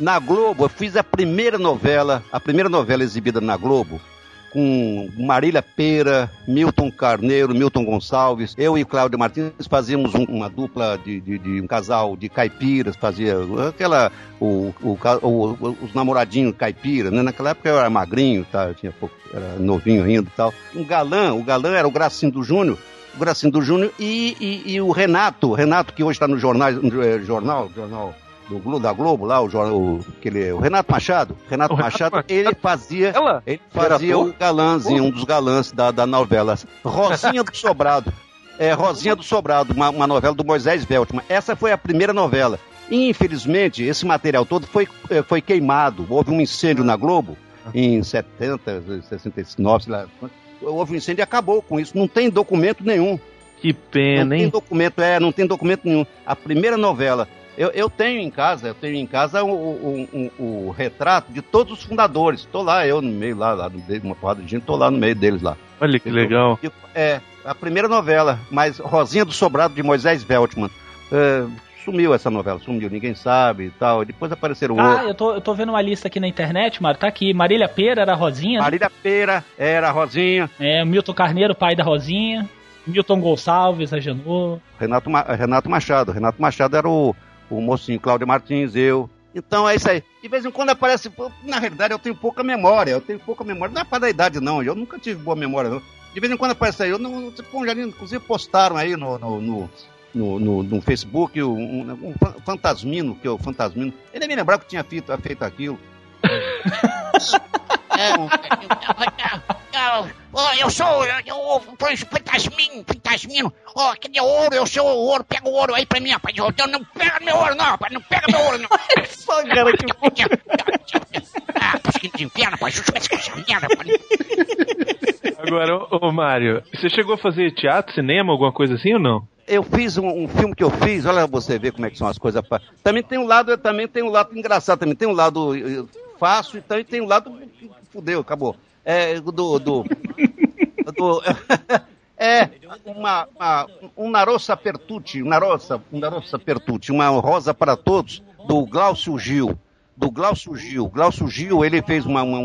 Na Globo, eu fiz a primeira novela, a primeira novela exibida na Globo, com Marília Pera, Milton Carneiro, Milton Gonçalves. Eu e Cláudio Martins fazíamos um, uma dupla de, de, de, um casal de caipiras, fazia aquela. O, o, o, os namoradinhos caipira, né? Naquela época eu era magrinho, tá? Eu tinha pouco, era novinho ainda e tal. Um galã, o galã era o Gracindo Júnior. Gracindo Júnior e, e, e, o Renato, Renato que hoje está no jornal, eh, jornal, jornal do da Globo lá, o, o, aquele, o Renato Machado. Renato, Renato Machado, ele fazia, Ela? ele fazia o galãzinho, um dos galãs da, da novela. Rosinha do Sobrado. É, Rosinha do Sobrado, uma, uma novela do Moisés Veltman. Essa foi a primeira novela. Infelizmente, esse material todo foi, eh, foi queimado. Houve um incêndio na Globo em 70, 69, sei lá. Houve um incêndio e acabou com isso. Não tem documento nenhum. Que pena, hein? Não tem documento, é, não tem documento nenhum. A primeira novela eu, eu tenho em casa, eu tenho em casa o, o, o, o retrato de todos os fundadores. Estou lá, eu no meio, lá, lá no meio de uma porrada de gente, estou lá no meio deles lá. Olha que legal. É, a primeira novela, mas Rosinha do Sobrado de Moisés Veltman. É, sumiu essa novela, sumiu, ninguém sabe e tal. Depois apareceram Ah, eu tô, eu tô vendo uma lista aqui na internet, Mário, tá aqui. Marília Pera era a Rosinha. Né? Marília Pera era a Rosinha. É, Milton Carneiro, pai da Rosinha. Milton Gonçalves, a Janô. Renato, Renato Machado. Renato Machado era o, o mocinho Cláudio Martins, eu. Então é isso aí. De vez em quando aparece. Na realidade, eu tenho pouca memória. Eu tenho pouca memória. Não é para da idade, não. Eu nunca tive boa memória, não. De vez em quando aparece aí. Eu não. Pô, já, inclusive postaram aí no, no, no, no, no, no Facebook um, um, um, fantasmino, que é o fantasmino. Ele nem me lembrava que tinha feito, feito aquilo. [LAUGHS] Oh, eu sou eu, eu, fantasminho. Ó, oh, cadê o ouro? Eu sou o ouro. Pega o ouro aí pra mim, rapaz. Não, não pega meu ouro, não, rapaz. Não pega meu ouro, não. [LAUGHS] Só cara que Ah, posquinho de inferno, rapaz. Essa merda, rapaz. Agora, ô, ô Mário, você chegou a fazer teatro, cinema, alguma coisa assim ou não? eu fiz um, um, filme que eu fiz, olha você ver como é que são as coisas. Também tem um lado, também tem um lado engraçado, também tem um lado eh, fácil e também tem um lado fudeu, acabou. É do, do, do [LAUGHS] é uma, uma, um Narossa Pertucci, um Narossa, um Narossa Pertucci, uma rosa para todos do Glaucio Gil do Glaucio Gil. Glaucio Gil, ele fez uma, uma,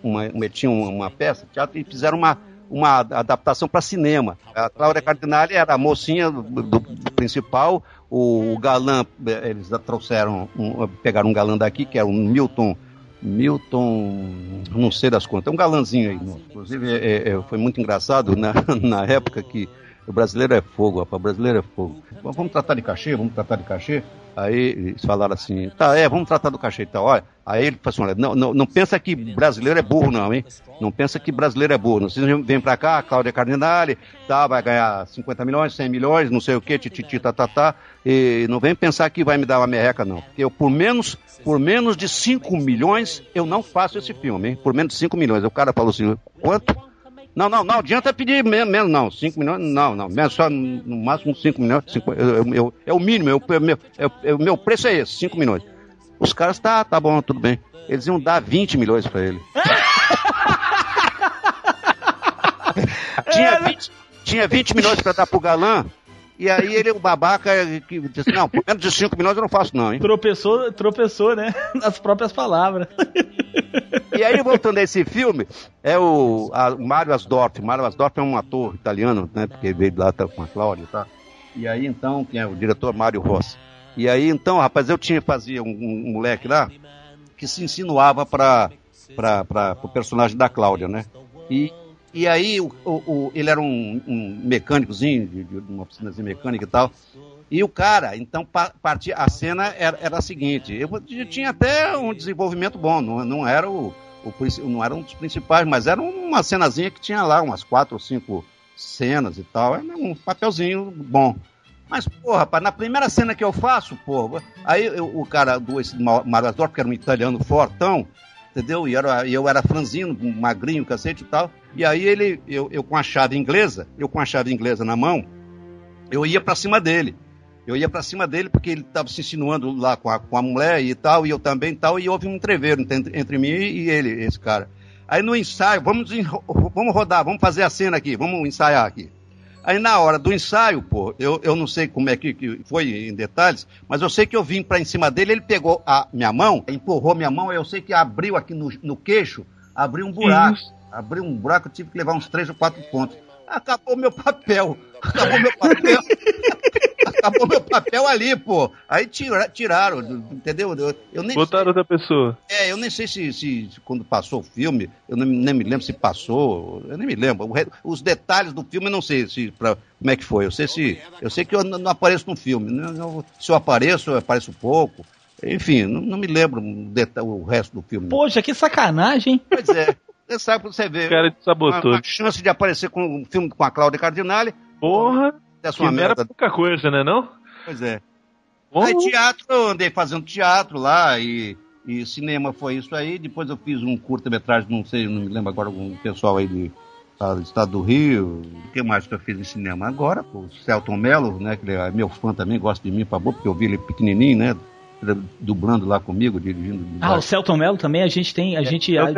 uma, uma, tinha uma peça teatro e fizeram uma, uma adaptação para cinema. A Cláudia Cardinale era a mocinha do, do principal, o galã, eh, eles trouxeram, um- pegaram um galã daqui, que é o Milton, Milton, não sei das contas, é um galãzinho aí. né? Inclusive, é- é- foi muito engraçado na, [LAUGHS] na época que o brasileiro é fogo, rapaz, o brasileiro é fogo. Vamos tratar de cachê, vamos tratar de cachê. Aí eles falaram assim, tá, é, vamos tratar do cachê e tal. Olha, aí ele falou assim, olha, não, não, não pensa que brasileiro é burro não, hein? Não pensa que brasileiro é burro. Vocês vêm pra cá, Cláudia Cardinale, tá, vai ganhar 50 milhões, 100 milhões, não sei o que, tititi, tá, tá, tá. E não vem pensar que vai me dar uma merreca não. Porque eu, por menos, por menos de 5 milhões, eu não faço esse filme, hein? Por menos de 5 milhões. O cara falou assim, quanto? Não, não, não adianta pedir menos, menos não. 5 milhões, não, não. Menos só no máximo 5 milhões. cinco- eu- eu- eu- é o mínimo, o meu, o meu preço é esse, 5 milhões. Os caras, tá, tá bom, tudo bem. Eles iam dar 20 milhões pra ele. [LAUGHS] tinha, 20, tinha 20 milhões pra dar pro galã. E aí ele, o babaca, que disse, não, por menos de 5 milhões eu não faço não, hein? Tropeçou, tropeçou, né? [LAUGHS] Nas próprias palavras. E aí, voltando a esse filme, é o a, Mário Asdorf. Mário Asdorf é um ator italiano, né? Porque veio lá tá, com a Cláudia, tá? E aí, então, quem é o diretor? Mário Rossi. E aí, então, rapaz, eu tinha, fazia um, um moleque lá que se insinuava para o personagem da Cláudia, né? E, e aí, o, o- ele era um, um mecânicozinho, de, de uma de mecânica e tal. E o cara, então, pa- partia, a cena era, era a seguinte: eu, eu tinha até um desenvolvimento bom, não, não era o, o não era um dos principais, mas era uma cenazinha que tinha lá umas quatro ou cinco cenas e tal, era um papelzinho bom. Mas, porra, rapaz, na primeira cena que eu faço, porra, aí eu- o cara do Asdorf, que era um italiano fortão, entendeu? E era, eu era franzino, magrinho, cacete e tal. E aí ele, eu, eu com a chave inglesa, eu com a chave inglesa na mão, eu ia pra cima dele. Eu ia pra cima dele porque ele tava se insinuando lá com a, com a mulher e tal, e eu também e tal, e houve um entreveiro entre, entre mim e ele, esse cara. Aí no ensaio, vamos, vamos rodar, vamos fazer a cena aqui, vamos ensaiar aqui. Aí na hora do ensaio, pô, eu, eu não sei como é que, que foi em detalhes, mas eu sei que eu vim pra em cima dele, ele pegou a minha mão, empurrou minha mão, eu sei que abriu aqui no, no queixo, abriu um buraco. Abriu um buraco, eu tive que levar uns três ou quatro pontos. Acabou meu papel. Acabou meu papel. Acabou meu papel ali, pô. Aí tira, tiraram, entendeu? Eu, eu nem Botaram outra pessoa. é, eu nem sei se, se- se quando passou o filme, eu nem, nem me lembro se passou, eu nem me lembro. O os detalhes do filme eu não sei se, pra, como é que foi. Eu sei se. Eu sei que eu não, não apareço no filme. né? Eu- se eu apareço, eu apareço pouco. Enfim, não, não me lembro o, o resto do filme. Poxa, que sacanagem. Pois é. Você sabe pra você ver. O cara te sabotou. Uma, uma chance de aparecer com um filme com a Cláudia Cardinale. Porra! Dessa Que uma não era merda. pouca coisa, né não? Pois é. Porra. Aí teatro, eu andei fazendo teatro lá e, e cinema foi isso aí. Depois eu fiz um curta-metragem, não sei, não me lembro agora, com o pessoal aí de, ah, do estado do Rio. O que mais que eu fiz em cinema? Agora, o Celton Mello, né, que é meu fã também, gosta de mim, por favor, porque eu vi ele pequenininho, né, dublando lá comigo, dirigindo. Ah, o Celton Mello também, a gente tem, a gente a-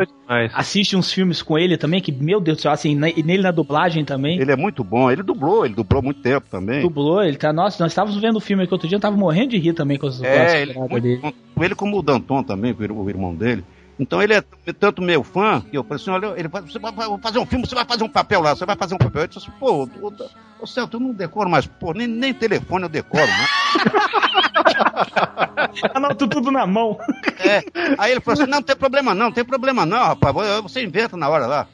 assiste uns filmes com ele também, que, meu Deus do céu, assim, e nele na dublagem também. Ele é muito bom, ele dublou, ele dublou muito tempo também. Dublou, ele tá. Nossa, nós estávamos vendo o filme aqui outro dia, eu tava morrendo de rir também com as, com as É, ele, é muito bom. ele como o Danton também, ir- o irmão dele. Então ele é tanto meu fã que eu falei assim: olha, ele vai, você vai fazer um filme, você vai fazer um papel lá, você vai fazer um papel. Eu disse assim, pô, o, o Celto, eu não decoro mais, pô, nem, nem telefone eu decoro, né? [LAUGHS] Anoto tudo na mão. É. Aí ele falou assim: não, não tem problema não, não tem problema não, rapaz, você inventa na hora lá.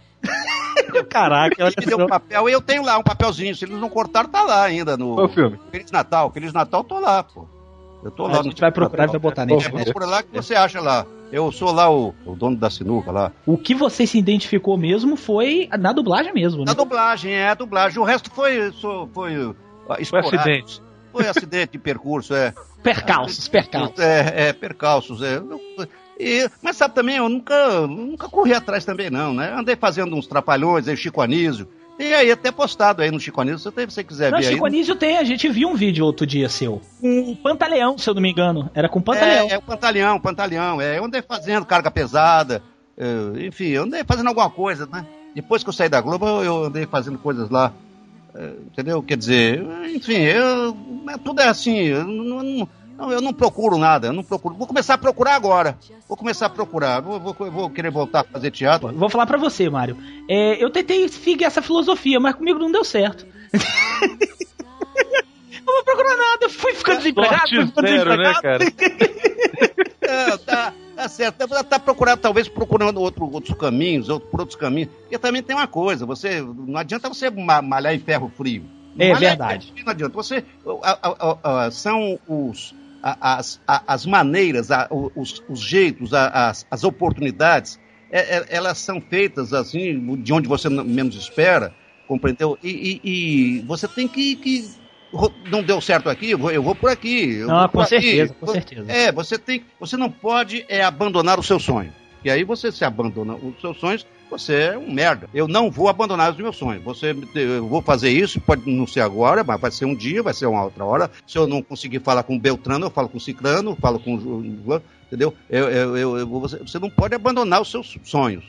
Caraca, olha Me deu um papel e eu tenho lá um papelzinho, se eles não cortaram, tá lá ainda no. Qual filme? Feliz Natal, Feliz Natal, tô lá, pô. Eu tô A lá gente vai procurar e vai botar na É, internet. procura lá que você acha lá. Eu sou lá o, o dono da sinuca lá. O que você se identificou mesmo foi na dublagem mesmo, né? Na dublagem, é, a dublagem. O resto foi. Foi, foi, ah, esporádico. acidente. Foi acidente de percurso, é. Percalços, percalços. É, é, percalços, é. E, mas sabe também, eu nunca, nunca corri atrás também, não, né? Andei fazendo uns trapalhões aí, Chico Anísio. E aí, até postado aí no Chico Anísio, se você quiser Não, ver aí. Chico Anísio tem, a gente viu um vídeo outro dia seu. Com o Pantaleão, se eu não me engano. Era com o Pantaleão. É, é o Pantaleão, Pantaleão. É, eu andei fazendo carga pesada, é, enfim, eu andei fazendo alguma coisa, né? Depois que eu saí da Globo, eu, andei fazendo coisas lá, é, entendeu? Quer dizer, enfim, eu, é, tudo é assim, eu não, não- não, eu não procuro nada, eu não procuro. Vou começar a procurar agora. Vou começar a procurar. Vou, vou, vou querer voltar a fazer teatro. Vou falar pra você, Mário. É, eu tentei seguir essa filosofia, mas comigo não deu certo. [LAUGHS] eu vou procurar nada. Fui ficando desempregado. Fui ficando zero, né. [LAUGHS] É, tá, tá certo. Tá, tá procurando, talvez procurando outro, outros caminhos, outro, por outros caminhos. Porque também tem uma coisa, você. Não adianta você ma- malhar em ferro frio. É Malhar verdade. frio Não adianta. Você. a- a- a- são os. As, as maneiras, os, os jeitos, as, as oportunidades, é- é- elas são feitas assim, de onde você menos espera, compreendeu? E, e- e você tem que, que não deu certo aqui, eu vou, eu vou por aqui. eu Não, com aqui. certeza, com Vo- certeza. É, você tem, você não pode é, abandonar o seu sonho. E aí você se abandona os seus sonhos, você é um merda. Eu não vou abandonar os meus sonhos. Você, eu vou fazer isso, pode não ser agora, mas vai ser um dia, vai ser uma outra hora. Se eu não conseguir falar com o Beltrano, eu falo com o Cicrano, eu falo com o Ju- entendeu? Eu, eu, eu- você, você não pode abandonar os seus sonhos.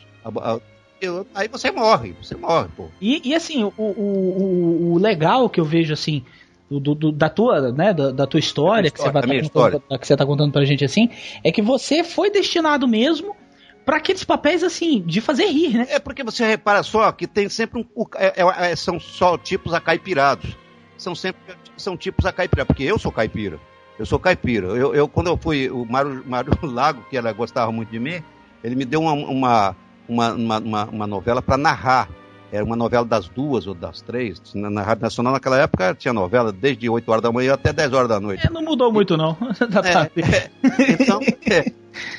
Eu- aí você morre, você morre, pô. E, e, assim, o, o, o, legal que eu vejo assim. do- do- da tua, né, da, da tua história, que, você tá contando, história. que você tá contando pra gente assim, é que você foi destinado mesmo pra aqueles papéis assim, de fazer rir, né? É porque você repara só que tem sempre um. é- é- é- são só tipos acaipirados. São sempre são tipos acaipirados. Porque eu sou caipira. Eu sou caipira. Eu, eu- quando eu fui, o Mário, [LAUGHS] Mário Lago, que ela gostava muito de mim, ele me deu uma, uma, uma, uma, uma- uma novela para narrar. Era uma novela das duas ou das três. Na, na Rádio Nacional, naquela época, tinha novela desde 8 horas da manhã até 10 horas da noite. É, não mudou muito, não. [LAUGHS] Tá- tá- [LAUGHS] Então, é.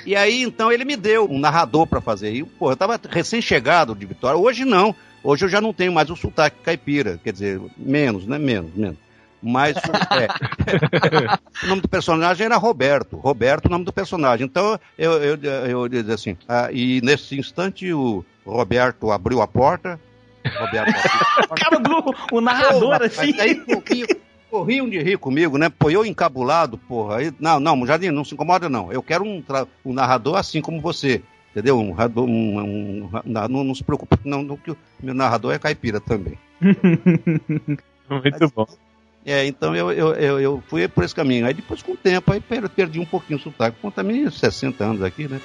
E aí, então, ele me deu um narrador pra fazer. E, pô, eu tava recém-chegado de Vitória. Hoje não. Hoje eu já não tenho mais o sotaque caipira. Quer dizer, menos, né? Menos, menos. Mas é. [LAUGHS] o nome do personagem era Roberto. Roberto, o nome do personagem. Então, eu, eu, eu, disse assim. ah, e nesse instante, o Roberto abriu a porta. Roberto abriu [LAUGHS] Cara, o, o narrador, Pô, assim. Mas aí corriam, corriam de rir comigo, né? Pô, eu encabulado, porra. Aí, não, não, Jardim, não se incomoda, não. Eu quero um, um narrador assim como você. Entendeu? Um um, um- não, não se preocupe, não, não, que o meu narrador é caipira também. [LAUGHS] Muito bom. É, então eu, eu, eu, eu fui por esse caminho. Aí depois, com o tempo, aí per- perdi um pouquinho o sotaque. Com também 60 anos aqui, né?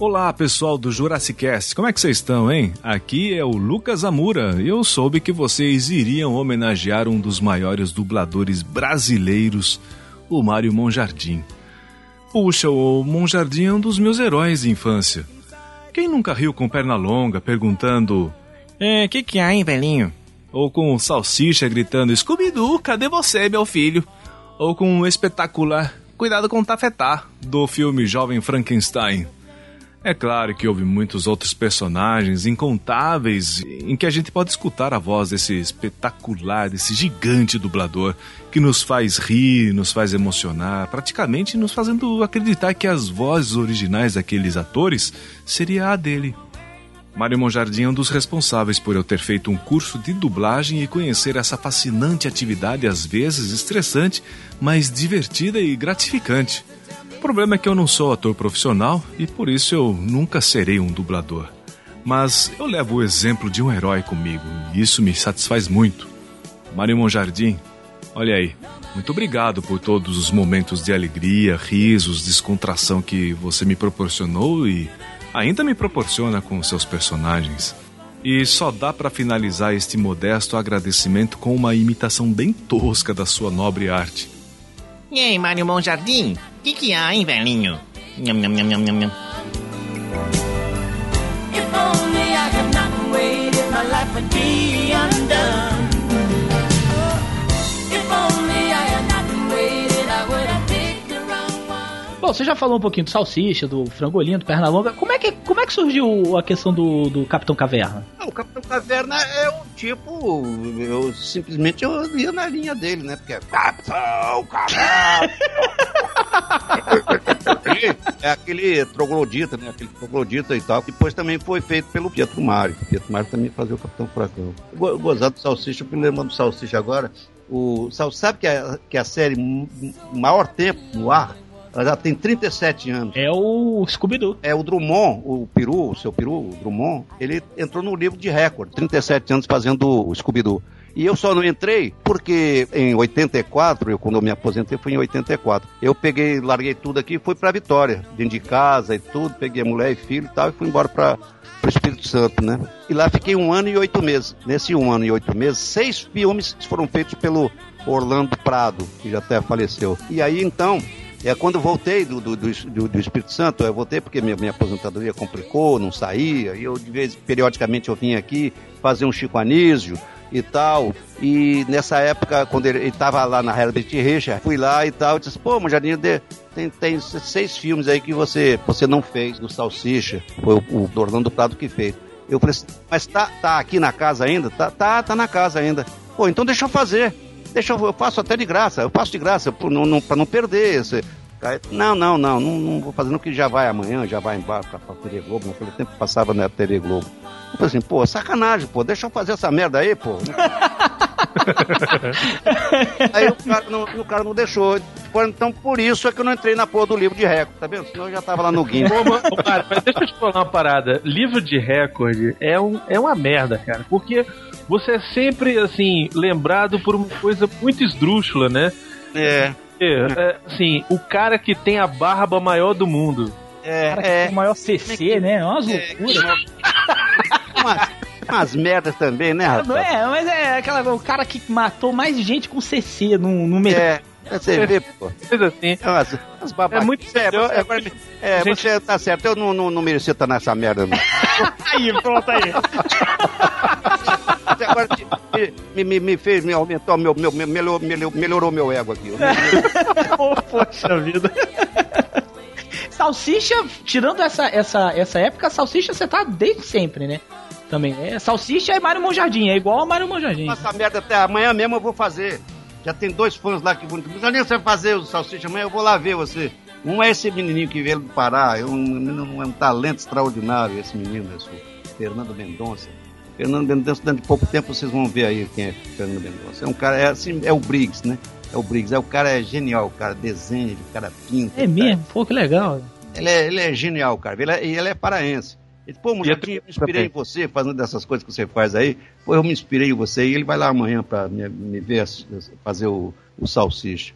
Olá, pessoal do Jurassic Cast. Como é que vocês estão, hein? Aqui é o Lucas Amura e eu soube que vocês iriam homenagear um dos maiores dubladores brasileiros, o Mário Monjardim. Puxa, o Monjardim é um dos meus heróis de infância. Quem nunca riu com perna longa perguntando: É, que que há, hein, velhinho? Ou com salsicha gritando: Scooby-Doo, cadê você, meu filho? Ou com o espetacular Cuidado com o tafetá, do filme Jovem Frankenstein. É claro que houve muitos outros personagens incontáveis em que a gente pode escutar a voz desse espetacular, desse gigante dublador que nos faz rir, nos faz emocionar, praticamente nos fazendo acreditar que as vozes originais daqueles atores seria a dele. Mário Monjardim é um dos responsáveis por eu ter feito um curso de dublagem e conhecer essa fascinante atividade, às vezes estressante, mas divertida e gratificante. O problema é que eu não sou ator profissional e por isso eu nunca serei um dublador. Mas eu levo o exemplo de um herói comigo e isso me satisfaz muito. Mário Monjardim, olha aí, muito obrigado por todos os momentos de alegria, risos, descontração que você me proporcionou e ainda me proporciona com seus personagens. E só dá para finalizar este modesto agradecimento com uma imitação bem tosca da sua nobre arte. E aí, Mário Monjardim? Que, que há, hein, velhinho? Nham, nham, nham, nham, nham, Você já falou um pouquinho do Salsicha, do Frangolinho, do Pernalonga. Como é que, como é que surgiu a questão do, do Capitão Caverna? Não, o Capitão Caverna é um tipo. Eu simplesmente eu ia na linha dele, né? Porque é Capitão Caverna! [LAUGHS] é aquele troglodita, né? Aquele troglodita e tal. Depois também foi feito pelo Pietro Mário. Pietro Mário também fazia o Capitão Furacão. Go- Gozado do Salsicha, eu me lembrando do Salsicha agora. O, sabe que a, que a série m- maior tempo no ar Ela já tem 37 anos. É o Scooby-Doo. É o Drummond, o Peru, o seu Peru, o Drummond, ele entrou no livro de recorde, 37 anos fazendo o Scooby-Doo. E eu só não entrei porque em 84, eu, quando eu me aposentei foi em 84. Eu peguei, larguei tudo aqui e fui pra Vitória, dentro de casa e tudo, peguei a mulher e filho e tal e fui embora pra, pro Espírito Santo, né? E lá fiquei um ano e oito meses. Nesse um ano e oito meses, seis filmes foram feitos pelo Orlando Prado, que já até faleceu. E aí então, é quando voltei do, do, do, do- Espírito Santo, eu voltei porque minha, minha aposentadoria complicou, não saía, e eu de vez, periodicamente eu vinha aqui fazer um Chico Anísio e tal, e nessa época, quando ele estava lá na Herbert Richard, fui lá e tal, e disse, pô, Manjadinho, tem, tem seis filmes aí que você, você não fez, do Salsicha, foi o, o Orlando Prado que fez. Eu falei assim, mas tá, tá aqui na casa ainda? Tá, tá, tá na casa ainda. Pô, então deixa eu fazer. Deixa eu, eu faço até de graça, eu faço de graça, por não, não, pra não perder esse. Não, não, não, não, não vou fazer, não, que já vai amanhã, já vai embora pra, pra TV Globo, naquele tempo passava na TV Globo. Eu falei assim, pô, sacanagem, pô, deixa eu fazer essa merda aí, pô. [LAUGHS] aí o cara, não, o cara não deixou. Então por isso é que eu não entrei na porra do livro de recorde, tá vendo? Senão eu já tava lá no Guinness. Pô, mano, cara, mas deixa eu te falar uma parada. Livro de recorde é, um, é uma merda, cara. Porque você é sempre, assim, lembrado por uma coisa muito esdrúxula, né? É. É, assim, o cara que tem a barba maior do mundo. É, Cara, que tem o maior CC, né? É umas loucuras. [LAUGHS] umas, umas merdas também, né, rapaz? Não é, mas é aquela, o cara que matou mais gente com CC no, no meio. É, você vê, pô. Coisa assim. Umas babacas. É muito É, você, agora, é, Gente- você tá certo, eu não, não, não merecia estar nessa merda, não. [LAUGHS] Aí, pronto aí. [LAUGHS] Me, me, me fez, me aumentou, meu, meu, meu, melhorou, meu ego aqui. Oh, [LAUGHS] Poxa vida. Salsicha, tirando essa, essa, essa época, salsicha você tá desde sempre, né? Também. É, salsicha é Mário Monjardim, é igual a Mário Monjardim. Essa merda até amanhã mesmo eu vou fazer. Já tem dois fãs lá que vão. Já nem você vai fazer o salsicha amanhã, eu vou lá ver você. Um é esse menininho que veio do Pará, é um, é um talento extraordinário esse menino, esse Fernando Mendonça. Fernando Mendonça, dentro de pouco tempo vocês vão ver aí quem é Fernando Mendonça. É um cara, é assim, é o Briggs, né? É o Briggs, é o cara é genial, o cara desenha, o cara pinta. É mesmo? Pô, que legal. Ele é, ele é genial, cara. Ele é, e ele é paraense. Ele, pô, Mujadinho, eu me inspirei em você, fazendo dessas coisas que você faz aí. Pô, eu me inspirei em você. E ele vai lá amanhã pra me, me ver fazer o, o salsicha.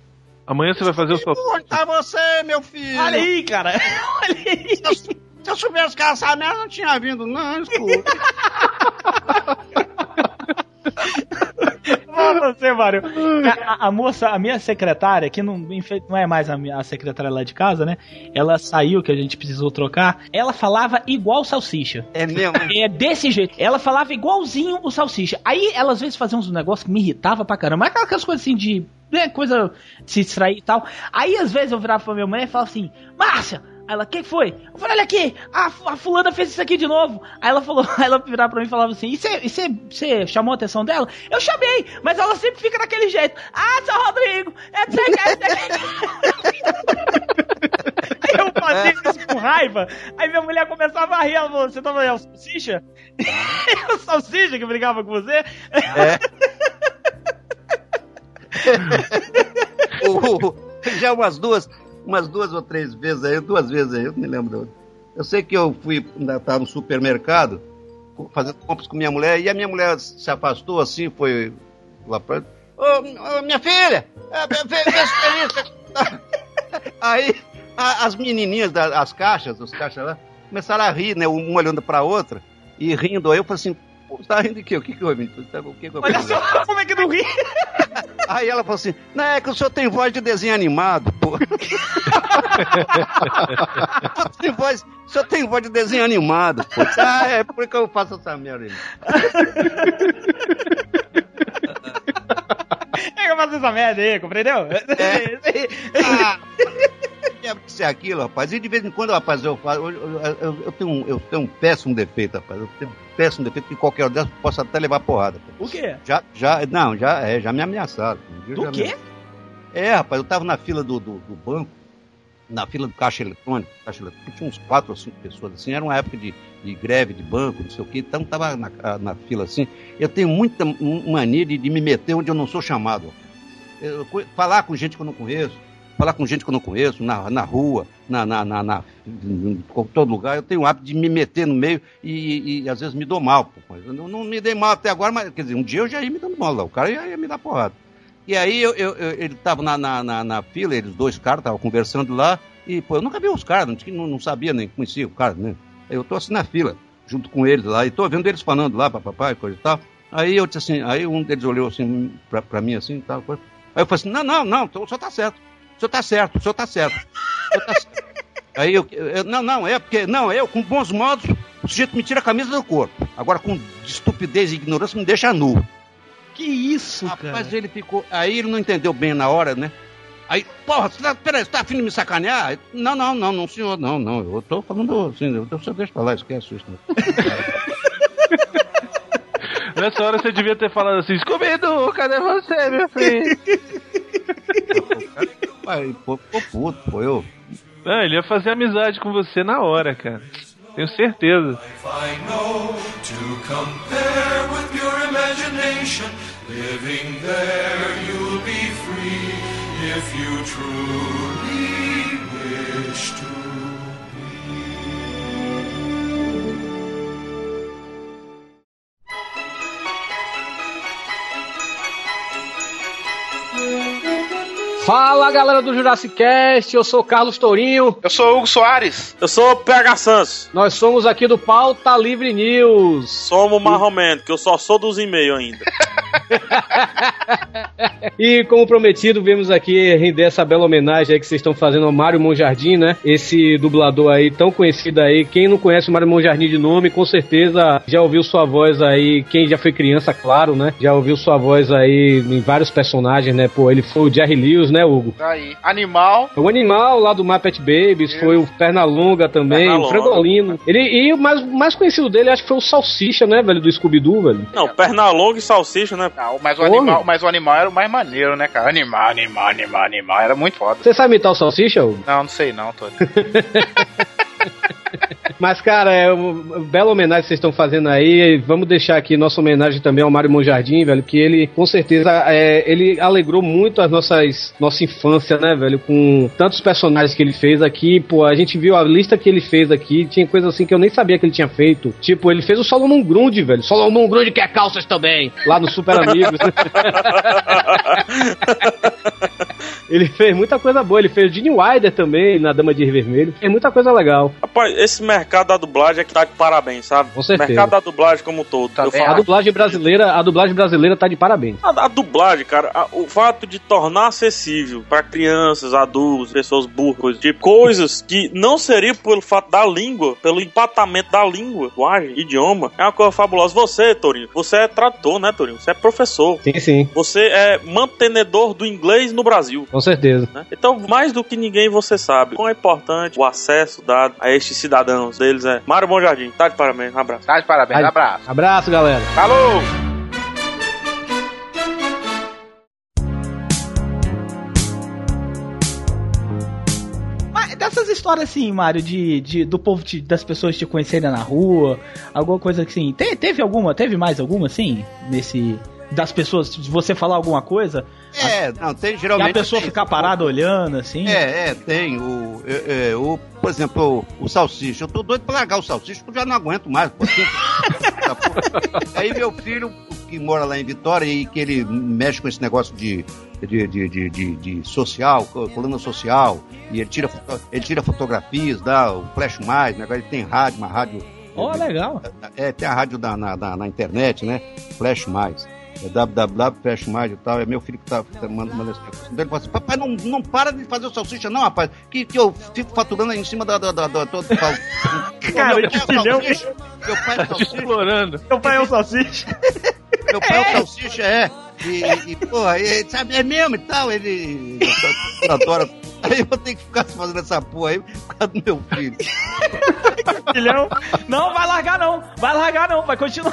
Amanhã você vai fazer o seu. Onde tá você, meu filho? Olha aí, cara. [LAUGHS] Olha aí. Se eu, se eu soubesse que essa merda não tinha vindo, não, desculpa. Fala [LAUGHS] você, Mário. A, a- moça, a minha secretária, que não, não é mais a, minha, a secretária lá de casa, né? Ela saiu, que a gente precisou trocar. Ela falava igual salsicha. É mesmo? [LAUGHS] É desse jeito. Ela falava igualzinho o salsicha. Aí ela às vezes fazia uns negócios que me irritava pra caramba. Mas Aquelas coisas assim de. Né, coisa de se distrair e tal. Aí às vezes eu virava pra minha mãe e falava assim: Márcia! Aí ela, quem foi? Eu falei, olha aqui, a, a fulana fez isso aqui de novo. Aí ela falou, aí [LAUGHS] ela virava pra mim e falava assim, e você chamou a atenção dela? Eu chamei, mas ela sempre fica daquele jeito. Ah, seu Rodrigo, é de [LAUGHS] Aí eu fazia isso com raiva. Aí minha mulher começava a rir. Ela falou: Você tá falando, é o salsicha? [LAUGHS] É o salsicha que brigava com você? O- já umas duas, umas duas ou três vezes aí, duas vezes aí, eu não me lembro. Eu sei que eu fui, estava no supermercado, fazendo compras com minha mulher, e a minha mulher se afastou assim, foi lá pra. Ô, ô, minha filha! é, isso. [LAUGHS] Aí a- as menininhas das caixas, os caixas lá, começaram a rir, né? Uma olhando pra outra e rindo. Aí eu falei assim, tá rindo de quê? O que que houve? O que que eu Olha fiz? só como é que não ri. Aí ela falou assim: Não, é que o senhor tem voz de desenho animado, pô. o, [LAUGHS] senhor tem voz, o senhor tem voz de desenho animado, pô. Ah, é por que eu faço essa merda aí. É que eu faço essa merda aí, compreendeu? [LAUGHS] Ah, deve ser aquilo, rapaz. E de vez em quando, rapaz, eu. Eu, eu- eu- tenho, um, eu tenho um péssimo defeito, rapaz. Eu tenho um péssimo defeito que qualquer um dessas possa até levar porrada. pô. O quê? Já, já, não, já, é, já me ameaçaram. Um Do quê? me- É, rapaz, eu tava na fila do, do, do banco, na fila do caixa eletrônico, caixa eletrônico, tinha uns quatro ou cinco pessoas assim, era uma época de, de greve de banco, não sei o quê, então tava na, na fila assim. Eu tenho muita mania de, de me meter onde eu não sou chamado. Eu falar com gente que eu não conheço. Falar com gente que eu não conheço, na, na rua, na, na, na, na- em todo lugar. Eu tenho o hábito de me meter no meio e, e- e às vezes me dou mal. Eu não, não me dei mal até agora, mas quer dizer, um dia eu já ia me dando mal lá. O cara ia, ia me dar porrada. E aí eu, eu- eu- ele tava na, na, na, na fila, eles dois caras estavam conversando lá, e pô, eu nunca vi os caras, não, não, sabia nem conhecia o cara, né? Eu tô assim na fila, junto com eles lá, e tô vendo eles falando lá, papapá e coisa e tal. Aí eu disse assim, aí um deles olhou assim pra, pra mim assim tal, coisa. Aí eu falei assim, não, não, não, senhor tá certo. O senhor tá certo, o senhor tá certo. O senhor tá certo. Aí eu, eu- não, não, é porque, não, eu, com bons modos, o sujeito me tira a camisa do corpo. Agora, com estupidez e ignorância, me deixa nu. Que isso, cara? Mas ele ficou. Aí ele não entendeu bem na hora, né? Aí, porra, você tá, peraí, você tá afim de me sacanear? Não, não, não, não, senhor, não, não. Eu tô falando assim, eu, você deixa pra lá, esquece isso. Né? [LAUGHS] Nessa hora você devia ter falado assim: Scooby-Doo, cadê você, meu filho? [LAUGHS] Aí, pô, ficou puto, pô, eu. Não, ele ia fazer amizade com você na hora, cara. Tenho certeza. I know to compare with pure imagination. Living there, you'll be free if you truly wish to. Fala galera do Jurassic Cast, eu sou o Carlos Tourinho. Eu sou o Hugo Soares. Eu sou o PH Santos. Nós somos aqui do Pauta Livre News. Somos marromeno, que eu só sou dos e-mails ainda. [LAUGHS] E como prometido, vimos aqui render essa bela homenagem aí que vocês estão fazendo ao Mário Monjardim, né? Esse dublador aí tão conhecido aí. Quem não conhece o Mário Monjardim de nome, com certeza já ouviu sua voz aí. Quem já foi criança, claro, né? Já ouviu sua voz aí em vários personagens, né? Pô, ele foi o Jerry Lewis, né, Hugo? Tá aí. Animal. O animal lá do Muppet Babies, foi o Pernalonga também, Pernalonga. o Frangolino. Ele, e o mais, mais conhecido dele, acho que foi o Salsicha, né, velho, do Scooby-Doo, velho. Não, Pernalonga e Salsicha, né? Não, mas o, Homem. animal, mas o animal era o mais maneiro, né, cara? Animal, animal, animal, animal. Era muito foda. Você sabe imitar o Salsicha, Hugo? Não, não sei não, Tony. [LAUGHS] Mas, cara, é uma bela homenagem que vocês estão fazendo aí. Vamos deixar aqui nossa homenagem também ao Mário Monjardim, velho, que ele, com certeza, é, ele alegrou muito as nossas nossa infância, né, velho, com tantos personagens que ele fez aqui. Pô, a gente viu a lista que ele fez aqui, tinha coisa assim que eu nem sabia que ele tinha feito. Tipo, ele fez o Solomon Grundy, velho. Solomon Grundy quer calças também, lá no Super Amigos. [LAUGHS] [LAUGHS] ele fez muita coisa boa. Ele fez o Gene Wilder também, na Dama de Rio Vermelho. Fez muita coisa legal. Rapaz, esse mercado da dublagem é que tá de parabéns, sabe? Com certeza. mercado da dublagem como um todo. eu A dublagem brasileira, a dublagem brasileira tá de parabéns. A, a dublagem, cara, a- o fato de tornar acessível pra crianças, adultos, pessoas burras, do tipo, coisas que não seriam pelo fato da língua, pelo empatamento da língua, linguagem, idioma, é uma coisa fabulosa. Você, Torinho, você é tradutor, né, Torinho? Você é professor. Sim, sim. Você é mantenedor do inglês no Brasil. Com certeza. né? Então, mais do que ninguém você sabe quão é importante o acesso dado a estes cidadãos deles é. Mário Bom Jardim, tá de parabéns, um abraço. Tá de parabéns, Ai. abraço. Abraço, galera. Falou! Mas dessas histórias assim, Mário, de, de- do povo te- das pessoas te conhecerem na rua, alguma coisa assim. Te- teve alguma? Teve mais alguma assim? Nesse. Das pessoas, de você falar alguma coisa? É, não, tem E geralmente. a pessoa tem- ficar parada olhando, assim? É, é, tem. O, é, é, o, por exemplo, o, o salsicha. Eu tô doido pra largar o salsicha porque eu já não aguento mais. [LAUGHS] Aí meu filho, que mora lá em Vitória e que ele mexe com esse negócio de, de, de, de, de- de social, co- coluna social, e ele tira, ele tira fotografias, dá o Flash Mais, né? ele tem rádio, uma rádio. Ó, legal. É, tem a rádio na, na, na- na internet, né? Flash Mais. É www, Mais e tal. É meu filho que tá, tá mandando. Então ele fala assim: Papai, não, não para de fazer o salsicha, não, rapaz. Que, que eu fico faturando aí em cima da. da, da, da, da, da [LAUGHS] Cara, meu que pai é o filhão. salsicha. Meu pai é o salsicha. Explorando. Meu pai é um salsicha. [LAUGHS] Meu pai é o salsicha, é. E, e porra, e, sabe, é mesmo e tal. Ele [LAUGHS] adora. Aí eu tenho que ficar fazendo essa porra aí por causa do meu filho. Filhão. Não, vai largar não. Vai largar não. Vai continuar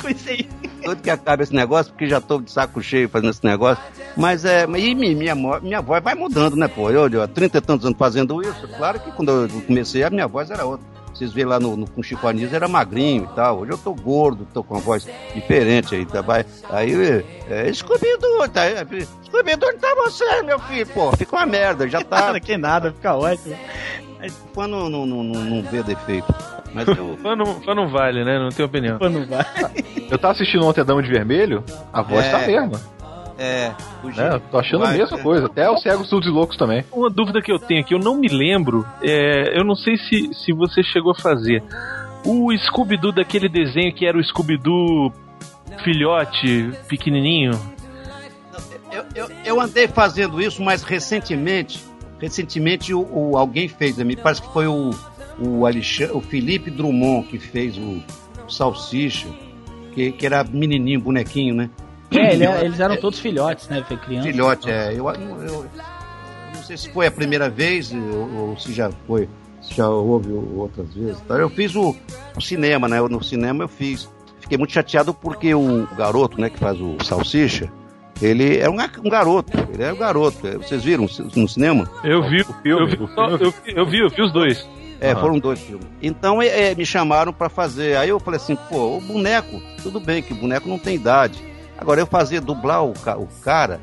com isso aí. Doido que acabe esse negócio, porque já tô de saco cheio fazendo esse negócio. Mas é. E mi- minha, minha voz vai mudando, né, pô? Eu, eu há 30 e tantos anos fazendo isso. Claro que quando eu comecei, a minha voz era outra. vocês vêem lá no, no com Chico Anísio, era magrinho e tal. Hoje eu tô gordo, tô com uma voz diferente aí, tá? Vai- Aí, é, Scooby-Doo, tá? Scooby-Doo, onde tá você, meu filho? Pô, fica uma merda, já tá. Nada, que nada, fica ótimo. Fã não, não, não, não, não vê defeito. Mas eu. Fã não, fã não vale, né? Não tem opinião. Fã não vale. Eu tava assistindo ontem a Dama de Vermelho, a voz É. tá a mesma. É, o Né? Eu tô achando a mesma né? coisa. Até os cegos surdos e loucos também. Uma dúvida que eu tenho aqui, eu não me lembro, é, eu não sei se, se você chegou a fazer. O Scooby-Doo daquele desenho que era o Scooby-Doo filhote, pequenininho. Eu, eu, eu andei fazendo isso, mas recentemente, recentemente o, o- alguém fez, me parece que foi o, o, Alexandre, o Felipe Drummond que fez o, o Salsicha, que, que era menininho, bonequinho, né? É, ele- eles eram todos filhotes, né? Foi criança. Filhote, é. Eu, eu- eu não sei se foi a primeira vez ou, ou se já foi, se já houve outras vezes. tá? Eu fiz o, o cinema, né? No cinema eu fiz. Fiquei muito chateado porque o garoto, né, que faz o Salsicha, ele é um, um garoto. Ele é um garoto. É, Vocês viram no cinema? Eu vi, eu, vi, eu, vi- eu vi, eu vi os dois. É, Aham. foram dois filmes. Então é, é, me chamaram pra fazer. Aí eu falei assim, pô, o boneco, tudo bem que o boneco não tem idade. Agora eu fazer dublar o, ca- o cara,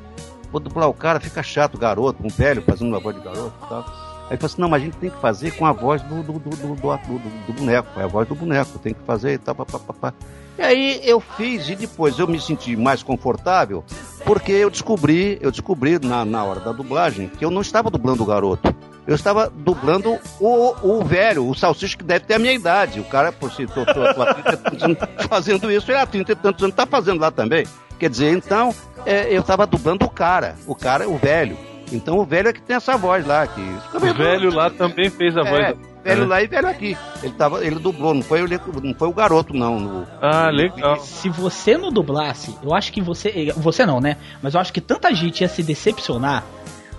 vou dublar o cara, fica chato, garoto, um velho fazendo uma voz de garoto e tal. Aí ele falou assim, não, mas a gente tem que fazer com a voz do, do, do, do, do, do- do boneco, é a voz do boneco, tem que fazer e tal, papapá. E aí eu fiz e depois eu me senti mais confortável porque eu descobri, eu descobri na, na hora da dublagem que eu não estava dublando o garoto. Eu estava dublando o, o velho, o salsicha que deve ter a minha idade. O cara, por si, tô, tô, tô há 30 tantos anos [LAUGHS] fazendo isso, ele há 30 e tantos anos tá fazendo lá também. Quer dizer, então, é, eu estava dublando o cara, o cara, o velho. Então o velho é que tem essa voz lá. Que... O velho lá também fez a voz. É, da- velho É. lá e velho aqui. Ele, tava, ele dublou, não foi, o- não foi o garoto, não. no- Ah, legal. Se você não dublasse, eu acho que você. Você não, né? Mas eu acho que tanta gente ia se decepcionar.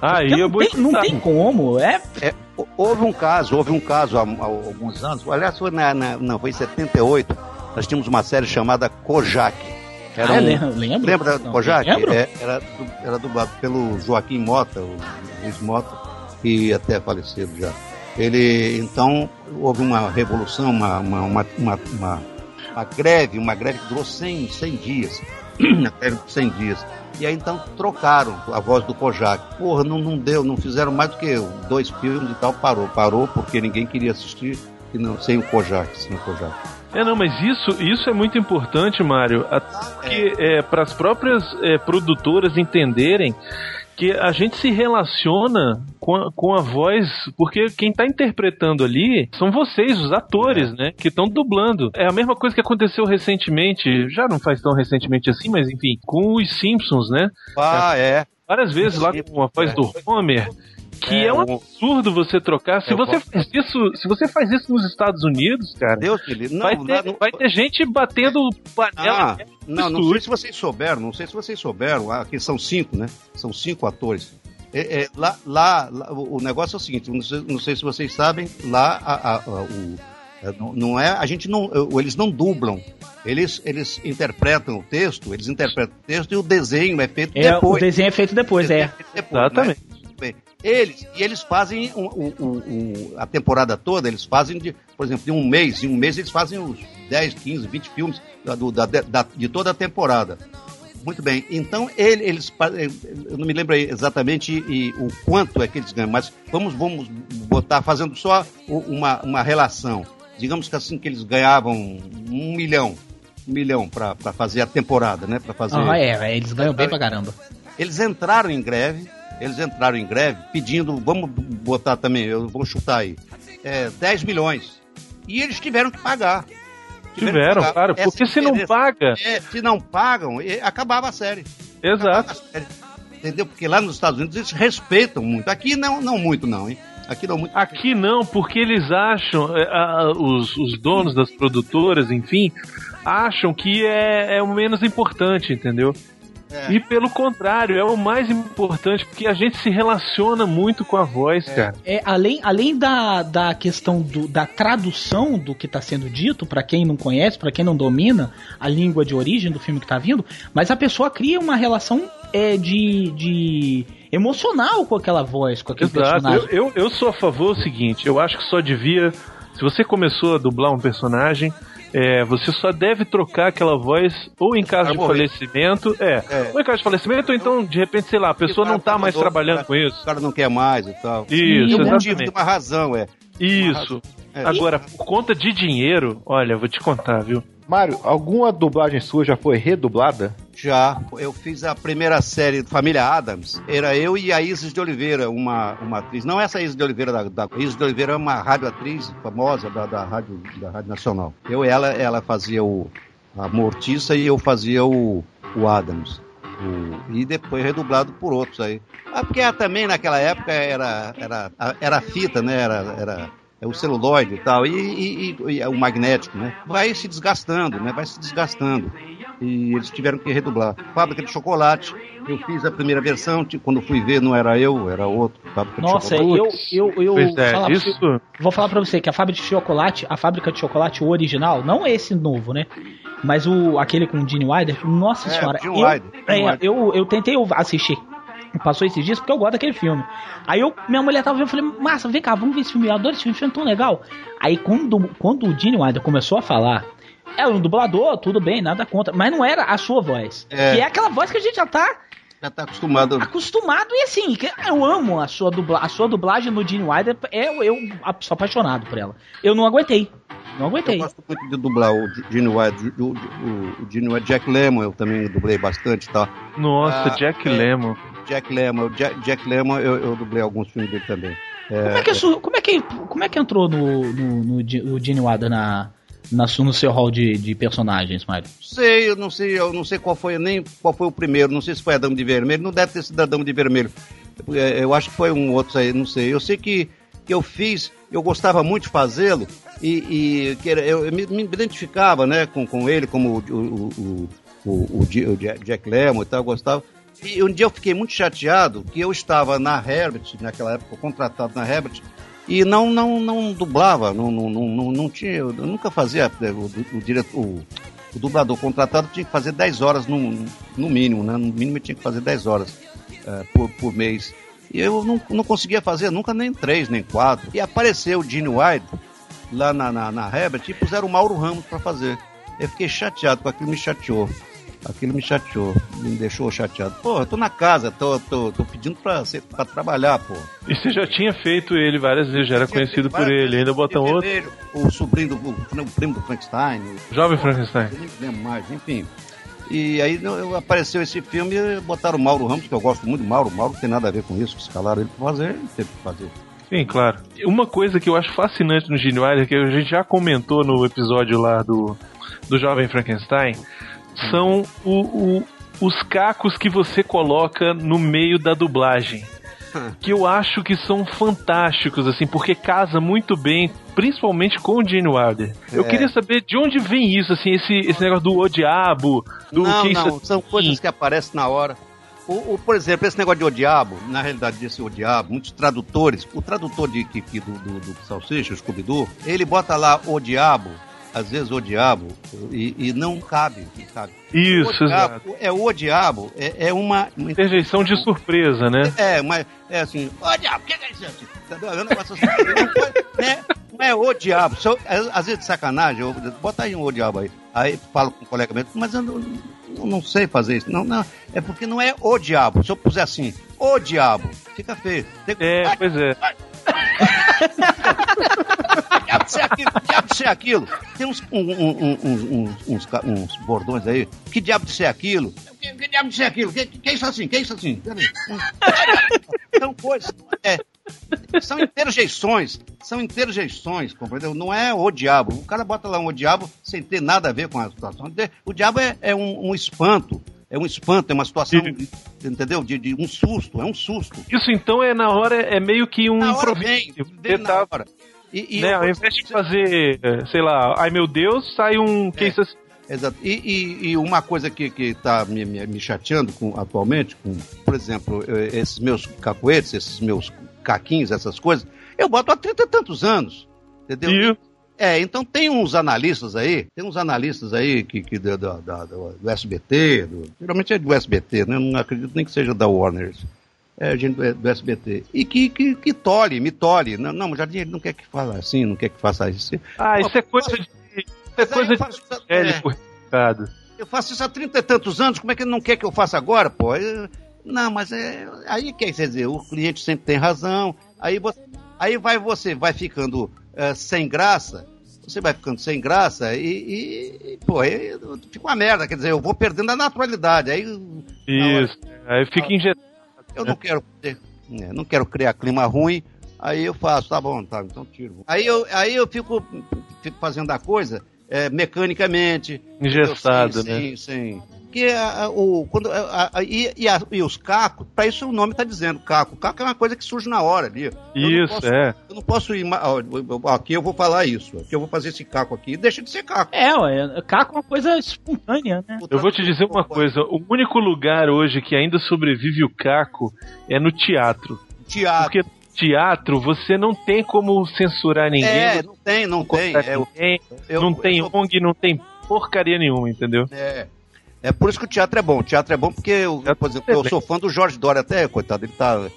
Aí Porque eu não, tem, não tem como, é. É, hou- houve um caso, houve um caso há, há alguns anos, aliás, foi na, na- não, foi em 78, nós tínhamos uma série chamada Kojak. Ah, eu lembro- lembro. Lembra Não, Kojak? lembro. É, era, era dublado pelo Joaquim Mota, o Luiz Mota, que até faleceu já. Ele, então, houve uma revolução, uma, uma, uma, uma, greve, uma greve que durou 100, 100 dias. Greve de 100 dias. E aí então trocaram a voz do Kojak. Porra, não, não deu, não fizeram mais do que dois filmes e tal, parou. Parou porque ninguém queria assistir e não, sem o Kojak, sem o Kojak. É, não, mas isso, isso é muito importante, Mário, porque é, para as próprias é, produtoras entenderem que a gente se relaciona com a, com a voz, porque quem está interpretando ali são vocês, os atores, né, que estão dublando. É a mesma coisa que aconteceu recentemente, já não faz tão recentemente assim, mas enfim, com os Simpsons, né? Ah, é. Várias vezes lá com a voz do Homer, que é, É, um o- absurdo você trocar. Se É, você faz isso, se você faz isso nos Estados Unidos, cara, Deus. Não, vai, ter, no- vai ter gente batendo panela. Ah, não, não sei se vocês souberam, não sei se vocês souberam, aqui são cinco, né? São cinco atores. É, é, lá, lá, lá, o negócio é o seguinte, não sei, não sei se vocês sabem, lá a, a- a- o, é, não- não é, a gente não, é, eles não dublam, eles, eles interpretam o texto, eles interpretam o texto e o desenho é feito é depois. o desenho é feito depois, é. Depois, Exatamente. né? Bem. Eles, e eles fazem o- o- o- a temporada toda, eles fazem, de, por exemplo, de um mês, em um mês eles fazem uns 10, 15, 20 filmes da- do- da- da- de toda a temporada. Muito bem, então ele- eles, pa- eu não me lembro exatamente e, o quanto é que eles ganham, mas vamos, vamos botar fazendo só uma, uma relação. Digamos que assim que eles ganhavam um milhão, um milhão para fazer a temporada, né? Para fazer. Ah, é, eles ganham bem pra caramba. Eles entraram em greve, eles entraram em greve pedindo, vamos botar também, eu vou chutar aí, é, 10 milhões. E eles tiveram que pagar. Tiveram, que pagar. claro, Essa porque se não paga- É, se não pagam, acabava a série. Exato. A série. Entendeu? Porque lá nos Estados Unidos eles respeitam muito. Aqui não, não muito, não, hein? Aqui não muito. Aqui não, porque eles acham, é, a- os, os donos das produtoras, enfim, acham que é, é o menos importante, entendeu? E pelo contrário, é o mais importante, porque a gente se relaciona muito com a voz, cara. É, além, além da, da questão do- da tradução do que está sendo dito, para quem não conhece, para quem não domina a língua de origem do filme que tá vindo, mas a pessoa cria uma relação é, de, de emocional com aquela voz, com aquele Exato. personagem. Eu, eu, eu sou a favor do seguinte, eu acho que só devia Se você começou a dublar um personagem, é, você só deve trocar aquela voz ou em caso de falecimento, é, É. ou em caso de falecimento, ou então, de repente, sei lá, a pessoa não tá mais trabalhando com isso. O cara não quer mais e tal. Isso, motivo, exatamente. tem uma razão, é. Isso. É. Agora, por conta de dinheiro, olha, vou te contar, viu? Mário, alguma dublagem sua já foi redublada? Já. Eu fiz a primeira série Família Adams. Era eu e a Isis de Oliveira, uma, uma atriz. Não essa Isis de Oliveira, da, da Isis de Oliveira é uma radioatriz famosa da, da, rádio, da Rádio Nacional. Eu e ela, ela fazia o, a Mortiça e eu fazia o, o Adams. O- e depois redublado por outros aí. Ah, porque também naquela época era, era, era fita, né? Era, era o celuloide e tal, e, e- e- e o magnético, né? Vai se desgastando, né? Vai se desgastando. E eles tiveram que redublar. Fábrica de chocolate, eu fiz a primeira versão, tipo, quando fui ver não era eu, era outro. Fábrica de Nossa, chocolate. eu, eu, eu Pois é, falar isso- você- vou falar pra você que a fábrica de chocolate, a fábrica de chocolate original, não esse novo, né? Mas o aquele com o Gene Wilder, nossa É, senhora, Gene eu, Wilder, é, Wilder. eu, eu tentei assistir. Passou esses dias porque eu gosto daquele filme. Aí eu, minha mulher tava vendo, eu falei, massa, vem cá, vamos ver esse filme. Eu adoro esse filme, esse filme é tão legal. Aí quando, quando o Gene Wilder começou a falar, é um dublador, tudo bem, nada contra, mas não era a sua voz. É. Que é aquela voz que a gente já tá Já tá acostumado. acostumado e assim, eu amo a sua, dubla, a sua dublagem no Gene Wilder, eu, eu sou apaixonado por ela. Eu não aguentei. Não aguentei. Eu gosto muito de dublar o Gene Wilder, o, o, o Gene Wilder, Jack Lemmon, eu também dublei bastante tal. Nossa, Ah, Jack é. Lemmon. Jack Lemmon, Jack, Jack Lemmon, eu, eu dublei alguns filmes dele também. Como é que, isso, como é que, como é que entrou no, no, no, Gi- o Gene Wilder na, na, no seu hall de, de personagens, Mário? sei, eu não sei, eu não sei qual foi nem qual foi o primeiro, não sei se foi a Dama de Vermelho, não deve ter sido a Dama de Vermelho. É, Eu acho que foi um outro aí, não sei. Eu sei que, que eu fiz, eu gostava muito de fazê-lo e, e eu, eu me, me identificava, né, com, com ele como o, o, o, o, Jack Lemmon e tal, eu gostava. E um dia eu fiquei muito chateado que eu estava na Herbert, naquela época, contratado na Herbert, e não não não dublava, não não, não, não, tinha, eu nunca fazia é, o, o, diretor, o, o dublador contratado tinha que fazer 10 horas no, no mínimo, né? No mínimo tinha que fazer 10 horas eh, por, por mês. E eu não, não conseguia fazer nunca nem três, nem quatro. E apareceu o Gene Wilde lá na, na, na Herbert e puseram o Mauro Ramos para fazer. Eu fiquei chateado, com aquilo me chateou. Aquilo me chateou, me deixou chateado. Pô, eu tô na casa, tô, tô, tô pedindo pra, pra trabalhar, pô. E você já tinha feito ele várias vezes, já era conhecido por ele, ainda botam outro. O sobrinho do o, primo do Frankenstein. Jovem Frankenstein. Nem lembro mais, enfim. E aí apareceu esse filme e botaram o Mauro Ramos, que eu gosto muito do Mauro. O Mauro não tem nada a ver com isso, escalaram ele pra fazer, ele teve que fazer. Sim, claro. Uma coisa que eu acho fascinante no Gene Wilder, que a gente já comentou no episódio lá do, do Jovem Frankenstein, são o, o- os cacos que você coloca no meio da dublagem. [LAUGHS] Que eu acho que são fantásticos, assim, porque casa muito bem, principalmente com o Gene Wilder. Eu É. queria saber de onde vem isso, assim, esse, esse negócio do O Diabo, do não, não, são coisas que aparecem na hora. O, o- por exemplo, esse negócio de O Diabo, na realidade desse O Diabo, muitos tradutores, o tradutor de, que, do, do, do Salsicha, o Scooby-Doo, ele bota lá O Diabo, às vezes O Diabo, e, e não cabe, cabe. Isso, o diabo, exato. É o Diabo, é, é uma... uma Interjeição de surpresa, né? É, mas é assim, ô diabo, o que é isso? É um negócio assim, [LAUGHS] não, foi, né? não é o diabo, só, às vezes de sacanagem, eu, bota aí um o diabo aí. Aí falo com o colega meu, mas eu não, eu não sei fazer isso. Não, não, é porque não é o diabo. Se eu puser assim, o diabo, fica feio. Tem É, pois é. Diabo ser aquilo, diabo ser aquilo. Tem uns, um, um, um, uns, uns, bordões aí. Que diabo ser aquilo? Que, que diabo ser aquilo? Que, que é isso assim? Que é isso assim? São coisas. É, são interjeições. São interjeições, compreendeu? Não é o diabo. O cara bota lá um o diabo sem ter nada a ver com a situação. O diabo é, é um espanto. É um espanto, é uma situação, de- entendeu? De, de um susto, é um susto. Isso então é na hora, é meio que um Na improviso. vem, Você vem na hora. E, e né, ao invés de fazer, eh, sei lá, ai meu Deus, sai um que isso assim. Exato. E, e- e uma coisa que está me, me- me chateando com, atualmente, com, por exemplo, eh, esses meus cacoetes, esses meus caquinhos, essas coisas, eu boto há 30 e tantos anos. Entendeu? É, então tem uns analistas aí, tem uns analistas aí que, que da- da- da- do, SBT, do- geralmente é do SBT, né? Não acredito nem que seja da Warner. é gente do, do SBT. E que, que, que tolhe, me tolhe. Não, não, Jardim, ele não quer que fale assim, não quer que faça isso. Ah, isso é coisa de. Isso é coisa de evangélico, Ricardo. Eu faço isso há trinta e tantos anos, como é que ele não quer que eu faça agora, pô? Eu- não, mas é. Aí quer dizer, o cliente sempre tem razão. Aí, você, aí vai você, vai ficando eh, sem graça. Você vai ficando sem graça e, e, pô, aí fica uma merda. Quer dizer, eu vou perdendo a naturalidade. Aí Isso. Aí fica injetado. eu não quero, né, não quero criar clima ruim, aí eu faço, tá bom, tá, então tiro. Aí eu, aí eu fico, fico fazendo a coisa é, mecanicamente. Engessado, né? Sim, sim. Que a- a- o, quando, a- a- e, e, a- e os cacos, pra isso o nome tá dizendo, caco. Caco é uma coisa que surge na hora ali. Eu Isso, posso- é. Eu não posso ir. Aqui eu vou falar isso. Aqui eu vou fazer esse caco aqui. Deixa de ser caco. É, ué, caco é uma coisa espontânea, né? Eu vou te dizer uma coisa: o único lugar hoje que ainda sobrevive o caco é no teatro. Teatro. Porque teatro você não tem como censurar ninguém. É, não tem, não tem. É, eu- ninguém, eu- não eu tem ONG, não tem porcaria nenhuma, entendeu? É. É por isso que o teatro é bom. O teatro é bom porque, eu, por exemplo, eu sou fã do Jorge Dória até, coitado, ele tá,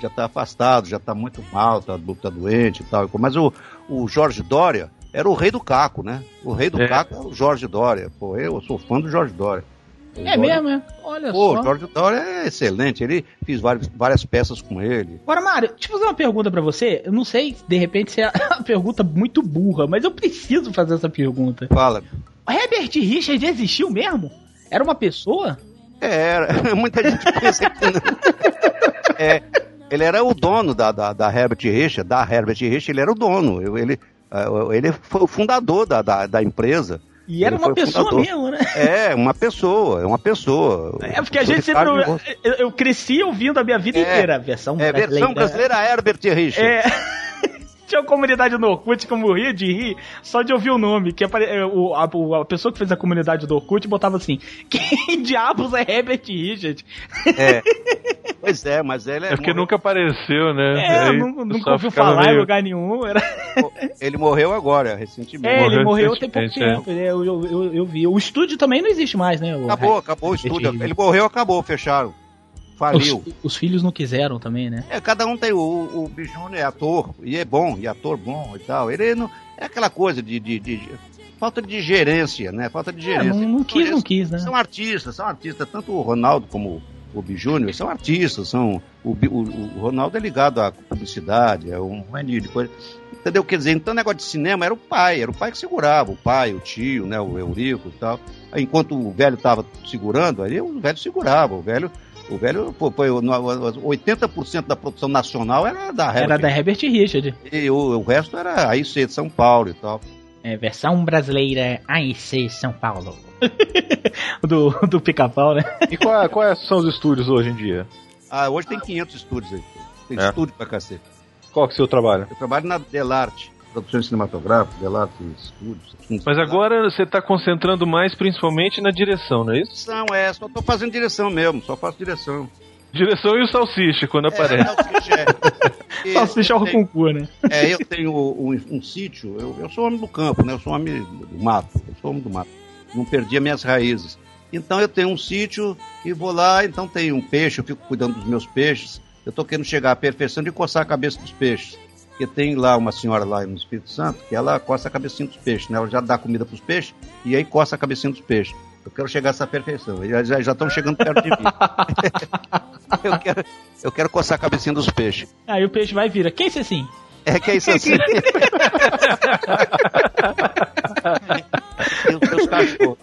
já tá afastado, já tá muito mal, tá, tá doente e tal. Mas o, o Jorge Dória era o rei do caco, né? O rei do É. caco é o Jorge Dória. Pô, eu sou fã do Jorge Dória. O É Dória- mesmo, é? Olha Pô, só. o Jorge Dória é excelente. Ele fez várias, várias peças com ele. Agora, Mário, deixa eu fazer uma pergunta pra você. Eu não sei, de repente, se é uma [LAUGHS] pergunta muito burra, mas eu preciso fazer essa pergunta. Fala. Herbert Richard existiu mesmo? Era uma pessoa? É, era. [LAUGHS] Muita gente pensa que não. É, ele era o dono da, da, da Herbert Richard, da Herbert Richard, ele era o dono. Ele, ah, ele foi o fundador da, da, da empresa. E era Ele uma pessoa fundador. mesmo, né? É, uma pessoa, é uma pessoa. É porque a gente sempre. Eu, eu cresci ouvindo a minha vida É, inteira a versão É, brasileira. versão brasileira Herbert Richard. É. Tinha uma comunidade no Orkut que eu morria de rir só de ouvir o nome. Que apare- é, o- a, a pessoa que fez a comunidade do Orkut botava assim: [LAUGHS] Quem diabos é Herbert Richard? É. [LAUGHS] Pois é, mas ele É porque nunca apareceu, né? É, Aí nunca pessoal ouviu falar em meio- lugar nenhum. Era... Ele morreu agora, recentemente. É, ele morreu tem pouco tempo. ele- Eu, eu, eu, eu vi. O estúdio também não existe mais, né? O Acabou, acabou o estúdio. [LAUGHS] Ele morreu, acabou, fecharam. Os, os filhos não quiseram também, né? É, cada um tem o, o Bijuni é ator, e é bom, e ator bom e tal. Ele não. É aquela coisa de. de- de- falta de gerência, né? Falta de É, gerência. não, não quis, não quis, né? São artistas, são artistas. Tanto o Ronaldo como o Bijúnior são artistas. São, o, o, o Ronaldo é ligado à publicidade, é um monte de coisa. Entendeu? Quer dizer, então o negócio de cinema era o pai, era o pai que segurava, o pai, o tio, né, o Eurico e tal. Enquanto o velho estava segurando, aí o velho segurava, o velho, o velho, pô, pô, no- 80% da produção nacional era da Era da Herbert Richard. E o, o resto era a IC de São Paulo e tal. É, versão brasileira AIC São Paulo. [LAUGHS] do do pica-pau, né? E qual, quais são os estúdios hoje em dia? Ah, hoje tem 500 estúdios aí. Tem É. estúdio pra cacete. Qual que é o seu trabalho? Eu trabalho na Delarte, produções cinematográficas, Delarte Estúdios. Mas agora você tá concentrando mais principalmente na direção, não é isso? Direção, é, só tô fazendo direção mesmo, só faço direção. Direção e o salsicha quando aparece. E- Salsicha [LAUGHS] [LAUGHS] ao eu tenho- concurso, né? É, eu tenho um, um sítio, eu, eu sou homem do campo, né? Eu sou homem do mato, eu sou homem do mato. Não perdi as minhas raízes. Então eu tenho um sítio e vou lá, então tem um peixe, eu fico cuidando dos meus peixes. Eu tô querendo chegar à perfeição de coçar a cabeça dos peixes. Porque tem lá uma senhora lá no Espírito Santo que ela coça a cabecinha dos peixes, né? Ela já dá comida pros peixes e aí coça a cabecinha dos peixes. Eu quero chegar a essa perfeição. Eles já estão chegando perto de mim. [LAUGHS] eu, quero, eu quero coçar a cabecinha dos peixes. Aí o peixe vai e vira. Quem é esse assim? É que é isso assim. [LAUGHS] Os cachorros.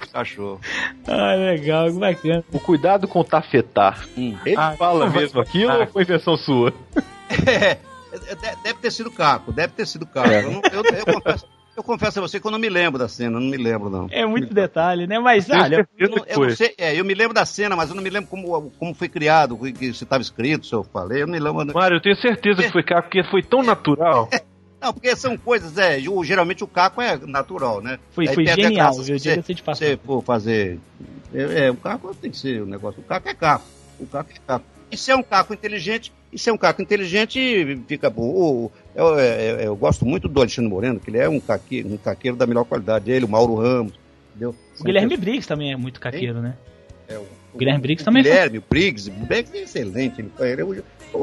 Os cachorros. Ah, legal, que bacana. O cuidado com tafetar. Ele Ah, fala vai- mesmo aquilo Ah. ou foi invenção sua? É, [LAUGHS] deve ter sido caco, deve ter sido caco. É. Eu, não- eu- eu confesso, eu confesso a você que eu não me lembro da cena, não me lembro não. É muito detalhe, né? Mas olha. eu, não, eu não sei, é, eu me lembro da cena, mas eu não me lembro como, como foi criado, o que se estava escrito, se eu falei, eu não me lembro. Mário, eu tenho certeza que foi caco, porque foi tão natural. [LAUGHS] Não, porque são coisas, é, geralmente o caco é natural, né? Foi- Aí foi genial, viu? se você-. Se você for fazer. É, é, o caco tem que ser o negócio. O caco é caco. O caco é caco. E se é um caco inteligente, e se é um caco inteligente, fica bom. O- Eu, eu- eu gosto muito do Alexandre Moreno, que ele é um caqueiro, um caqueiro da melhor qualidade. Ele, o Mauro Ramos, entendeu? O Guilherme Briggs também é muito caqueiro, né? É, o O Guilherme Briggs também foi. Guilherme, o Briggs, o Briggs é excelente. Ele, foi- ele, o, o,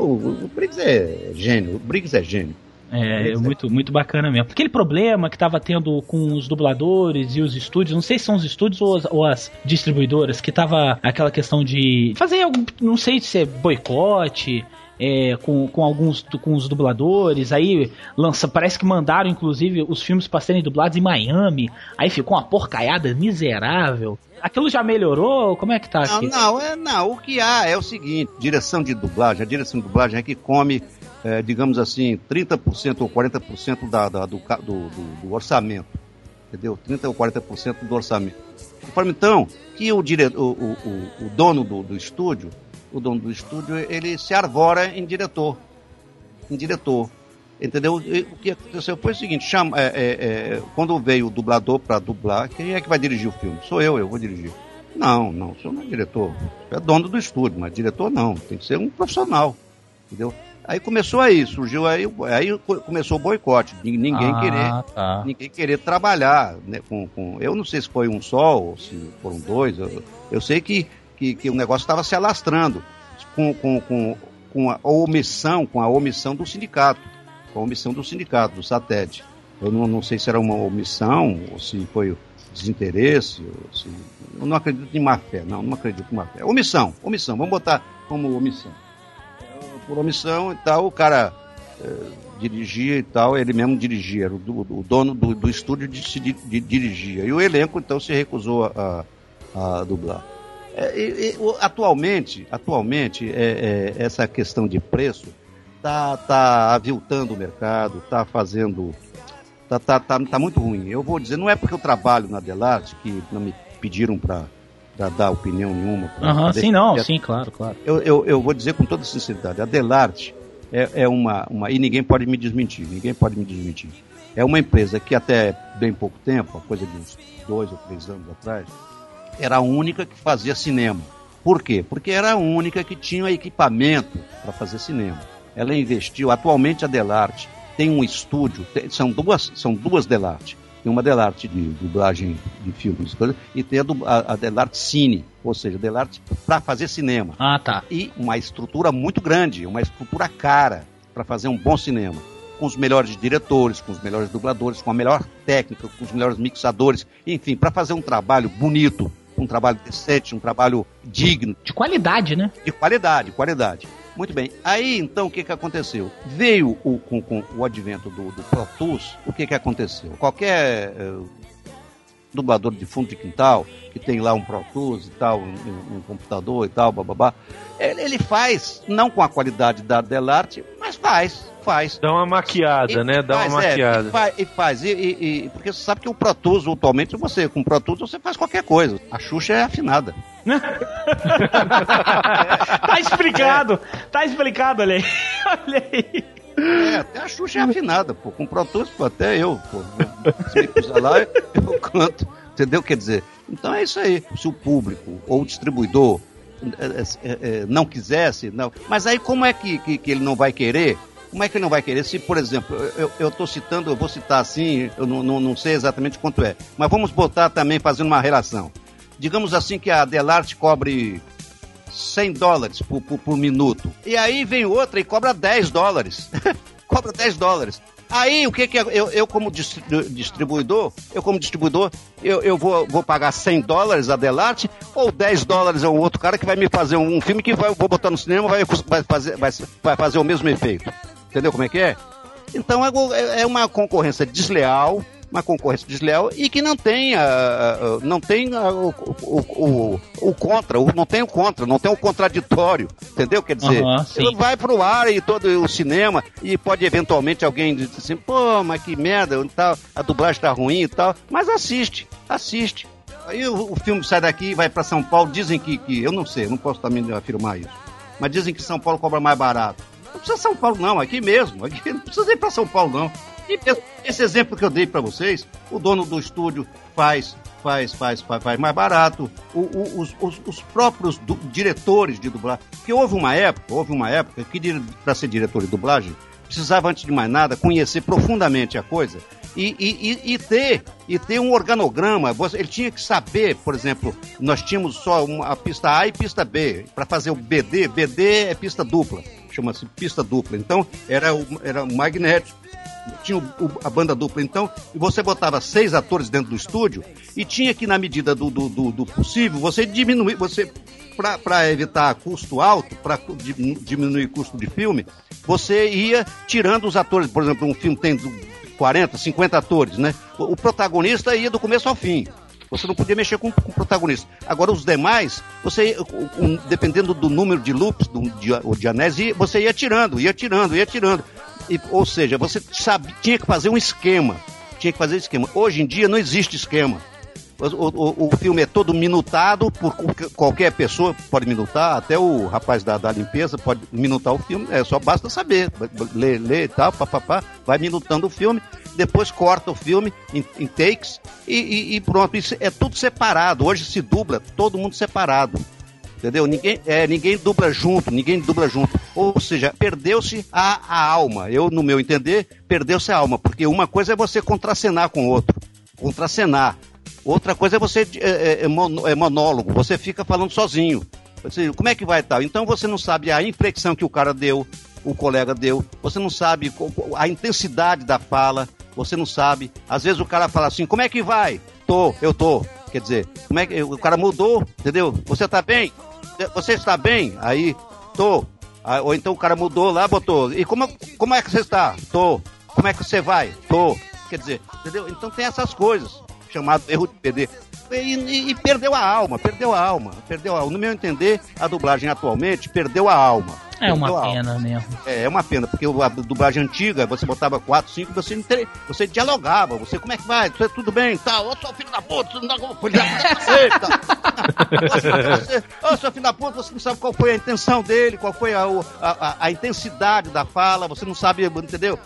o Briggs é gênio, o Briggs é gênio. É, muito, muito bacana mesmo. Aquele problema que tava tendo com os dubladores e os estúdios, não sei se são os estúdios ou as, ou as distribuidoras, que tava aquela questão de fazer algum, não sei se é boicote. é, com, com alguns com os dubladores, aí lança, parece que mandaram inclusive os filmes para serem dublados em Miami, aí ficou uma porcaiada miserável. Aquilo já melhorou? Como é que tá Não, aqui? não, é, não, o que há é o seguinte, direção de dublagem, a direção de dublagem é que come, é, digamos assim, 30% ou 40% da, da- do, do, do- orçamento, entendeu? 30% ou 40% do orçamento. Conforme então, que o, dire, o, o- o dono do, do estúdio, o dono do estúdio, ele se arvora em diretor, em diretor. Entendeu? E o que aconteceu foi o seguinte: chama, é, é, é, quando veio o dublador para dublar, quem é que vai dirigir o filme? Sou eu, eu vou dirigir. Não, não, o senhor não é diretor. O senhor é dono do estúdio, mas diretor não. Tem que ser um profissional. Entendeu? Aí começou aí, surgiu aí, aí co- começou o boicote. Nin- Ninguém Ah, querer, tá. ninguém querer trabalhar né, com, com. Eu não sei se foi um só ou se foram dois. Eu, eu sei que, que, que o negócio estava se alastrando com, com, com, com a omissão, com a omissão do sindicato, com a omissão do sindicato, do satélite. Eu não, não sei se era uma omissão ou se foi desinteresse, ou se... eu não acredito em má fé, não, não acredito em má fé. Omissão, omissão, vamos botar como omissão. Por omissão e tal, o cara eh, dirigia e tal, ele mesmo dirigia, o, o dono do, do estúdio de, de- dirigia. E o elenco então se recusou a, a dublar. É, e- e, atualmente, atualmente é, é, essa questão de preço tá, tá aviltando o mercado, tá fazendo. Tá, tá, tá, tá muito ruim. Eu vou dizer, não é porque eu trabalho na Delarte, que não me pediram para dar opinião nenhuma. Aham, pra sim, não, sim, claro, claro. eu, eu, eu vou dizer com toda sinceridade, a Delarte é, é uma, uma. E ninguém pode me desmentir, ninguém pode me desmentir. É uma empresa que até bem pouco tempo, a coisa de uns dois ou três anos atrás, era a única que fazia cinema. Por quê? Porque era a única que tinha equipamento para fazer cinema. Ela investiu, atualmente a Delarte tem um estúdio, tem- são duas, são duas Delarte. Tem uma Delarte de dublagem de filmes e tem a, a, a Delarte Cine, ou seja, Delarte para fazer cinema. Ah, tá. E uma estrutura muito grande, uma estrutura cara para fazer um bom cinema. Com os melhores diretores, com os melhores dubladores, com a melhor técnica, com os melhores mixadores, enfim, para fazer um trabalho bonito, um trabalho decente, um trabalho digno. De qualidade, né? De qualidade, qualidade. Muito bem. Aí, então, o que, que aconteceu? Veio o, com, com o advento do, do Pro Tools, o que, que aconteceu? Qualquer eh, dublador de fundo de quintal, que tem lá um Pro Tools e tal, um, um computador e tal, bababá, ele, ele faz, não com a qualidade da Delarte, mas faz, faz. Dá uma maquiada, E né? Dá faz, uma é, maquiada. e faz, e faz. E, e- porque você sabe que o Pro Tools, atualmente, você, com o Pro Tools, você faz qualquer coisa. A Xuxa é afinada. [LAUGHS] Tá explicado, tá explicado, olha aí. [LAUGHS] Olha aí. É, até a Xuxa é afinada, pô. Com Pro Tools, pô, até eu, pô. Se me usar lá, eu canto. Entendeu? Quer dizer, então é isso aí. Se o público ou o distribuidor é, é, é, não quisesse, não. Mas aí como é que, que, que ele não vai querer? Como é que ele não vai querer? Se, por exemplo, eu- estou citando, eu vou citar assim, eu não, não, não sei exatamente quanto é, mas vamos botar também fazendo uma relação. Digamos assim que a Delarte cobre 100 dólares por, por, por minuto. E aí vem outra e cobra 10 dólares. [LAUGHS] cobra 10 dólares. Aí o que que eu, eu, como distri- distribuidor, eu como distribuidor, eu, eu vou, vou pagar 100 dólares a Delarte ou 10 dólares a um outro cara que vai me fazer um, um filme que vai, vou botar no cinema vai, vai, fazer, vai, vai fazer o mesmo efeito. Entendeu como é que é? Então é, é uma concorrência desleal, uma concorrência desleal e que não tem, ah, ah, não tem ah, o, o, o, contra, não tem o contra, não tem o contraditório, entendeu? Quer dizer, ele vai pro ar e todo o cinema e pode eventualmente alguém dizer assim, pô, mas que merda, tal, a dublagem tá ruim e tal, mas assiste, assiste. Aí o, o filme sai daqui vai para São Paulo, dizem que, que, eu não sei, não posso também afirmar isso, mas dizem que São Paulo cobra mais barato. Não precisa São Paulo não, aqui mesmo, aqui não precisa ir para São Paulo não. E esse- exemplo que eu dei para vocês, o dono do estúdio faz, faz, faz, faz, faz mais barato. O- o- os, os- os próprios diretores de dublagem, porque houve uma época, houve uma época que para ser diretor de dublagem precisava antes de mais nada conhecer profundamente a coisa E, e, e, e ter e ter um organograma. Ele tinha que saber, por exemplo, nós tínhamos só uma, a pista A e pista B. Para fazer o BD, BD é pista dupla, chama-se pista dupla. Então era o, era o magnético, tinha o- o- a banda dupla. Então você botava seis atores dentro do estúdio e tinha que, na medida do, do, do- do possível, você diminuir, você para evitar custo alto, para diminuir custo de filme, você ia tirando os atores. Por exemplo, um filme tem do- 40, 50 atores, né? O, o protagonista ia do começo ao fim. Você não podia mexer com, com o protagonista. Agora, os demais, você, com- dependendo do número de loops, do, de, ou de anéis, você ia tirando, ia tirando, ia tirando. E, ou seja, você sabe, tinha que fazer um esquema. Tinha que fazer esquema. Hoje em dia não existe esquema. O, o- o filme é todo minutado por qualquer- pessoa, pode minutar, até o rapaz da, da limpeza pode minutar o filme, é só basta saber, ler, ler e tal, papapá, vai minutando o filme, depois corta o filme em, em takes e, e- e pronto, isso é tudo separado, hoje se dubla todo mundo separado. Entendeu? Ninguém, é, ninguém dubla junto, ninguém dubla junto. Ou seja, perdeu-se a, a alma. Eu, no meu entender, perdeu-se a alma. Porque uma coisa é você contracenar com o outro. Contracenar. Outra coisa é você é, é, é é monólogo, você fica falando sozinho. Você, como é que vai tal? Então você não sabe a inflexão que o cara deu, o colega deu, você não sabe a intensidade da fala, você não sabe. Às vezes o cara fala assim, como é que vai? Tô, eu tô. Quer dizer, como é que o cara mudou, entendeu? Você tá bem? Você está bem? Aí, tô. Ah, Ou então o cara mudou lá, botou. E como, como é que você está? Tô. Como é que você vai? Tô. Quer dizer, entendeu? Então tem essas coisas, chamado erro de PD. E, e- e perdeu a alma, perdeu a alma, perdeu a alma. No meu entender, a dublagem atualmente perdeu a alma. É uma alma. pena mesmo. É, é uma pena, porque a dublagem antiga, você botava quatro, cinco, você, inter- você dialogava, você, como é que vai? Você, tudo bem? Tal, ô seu filho da puta, você não dá como puta, você, Ô seu filho da puta, você não sabe qual foi a intenção dele, qual foi a, a, a- a intensidade da fala, você não sabe, entendeu?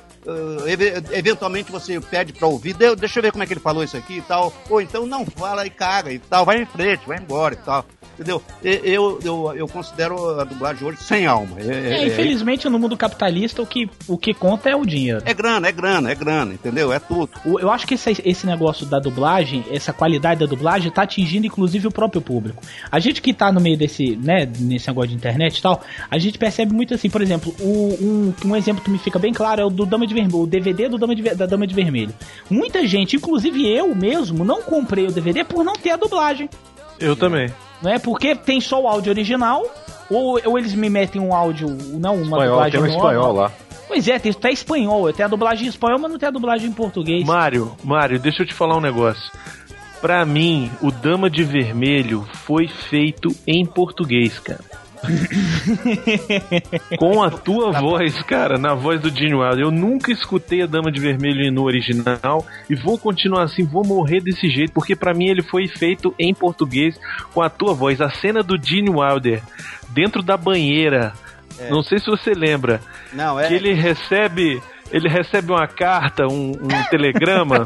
Eve- eventualmente você pede pra ouvir, "Deu- deixa eu ver como é que ele falou isso aqui e tal, ou então não fala e caga e tal, vai em frente, vai embora e tal. Entendeu? Eu, eu, eu considero a dublagem hoje sem alma. É, É, é- infelizmente, no mundo capitalista, o que, o que conta é o dinheiro. é grana, é grana, é grana, entendeu? É tudo. Eu acho que esse, esse negócio da dublagem, essa qualidade da dublagem, tá atingindo inclusive o próprio público. A gente que tá no meio desse, né, nesse negócio de internet e tal, a gente percebe muito assim, por exemplo, o- um, um exemplo que me fica bem claro é o do Dama de Vermelho, o DVD do Dama de, da Dama de Vermelho. Muita gente, inclusive eu mesmo, não comprei o DVD por não ter a dublagem. Eu também. Não é porque tem só o áudio original, ou, ou eles me metem um áudio, não uma Espanhol, dublagem tem um nova. espanhol lá. Pois é, tem até espanhol. Tenho a dublagem em espanhol, mas não tem a dublagem em português. Mário, Mário, deixa eu te falar um negócio. Pra mim, o Dama de Vermelho foi feito em português, cara. [LAUGHS] Com a tua voz, cara, na voz do Gene Wilder. Eu nunca escutei a Dama de Vermelho no original e vou continuar assim, vou morrer desse jeito, porque pra mim ele foi feito em português com a tua voz. A cena do Gene Wilder dentro da banheira. É. Não sei se você lembra. Não, é. Que ele recebe. Ele recebe uma carta, um, um telegrama.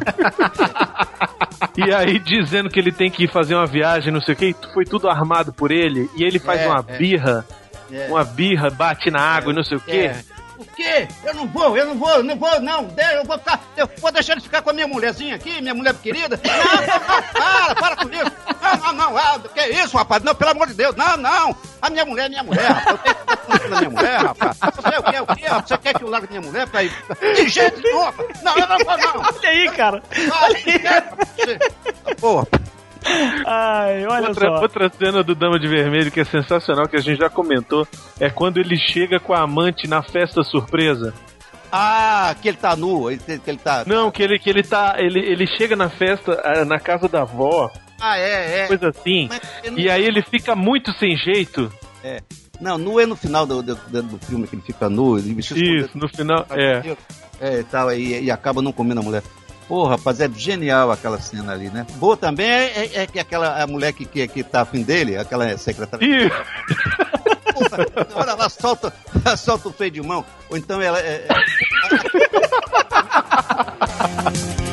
[LAUGHS] e aí dizendo que ele tem que ir fazer uma viagem, não sei o que, foi tudo armado por ele, e ele faz É, uma é. birra, É. uma birra, bate na água e não sei o que. É. O quê? Eu não vou, eu não vou, não vou, não. Eu vou ficar, eu vou deixar ele ficar com a minha mulherzinha aqui, minha mulher querida. Não, para, para com isso. Não, não, não, ah, que isso, rapaz? Não, pelo amor de Deus, não, não. A minha mulher é minha mulher, rapaz. Eu tenho que a minha mulher, rapaz. Você quê, o quê? Você quer que eu largue minha mulher pra ir? De jeito nenhum, rapaz. Não, eu não vou, não. Olha aí, cara. Olha aí. Porra. Ai, olha outra, só. outra cena do Dama de Vermelho que é sensacional, que a gente já comentou, é quando ele chega com a amante na festa surpresa. Ah, que ele tá nu, que ele tá... Não, que ele, que ele tá. Ele, ele chega na festa, na casa da avó, Ah, é, é. coisa assim, eu não- e aí ele fica muito sem jeito. É. Não, nu é no final do, do, do- filme que ele fica nu. Ele Isso, no final, é. É, tal, e, e acaba não comendo a mulher. Pô, rapaz, é genial aquela cena ali, né? Boa também é, é- é que aquela a mulher que, que, que tá afim dele, aquela secretária. Ih! Porra, hora ela solta, ela solta o freio de mão. Ou então ela. É, é- [LAUGHS]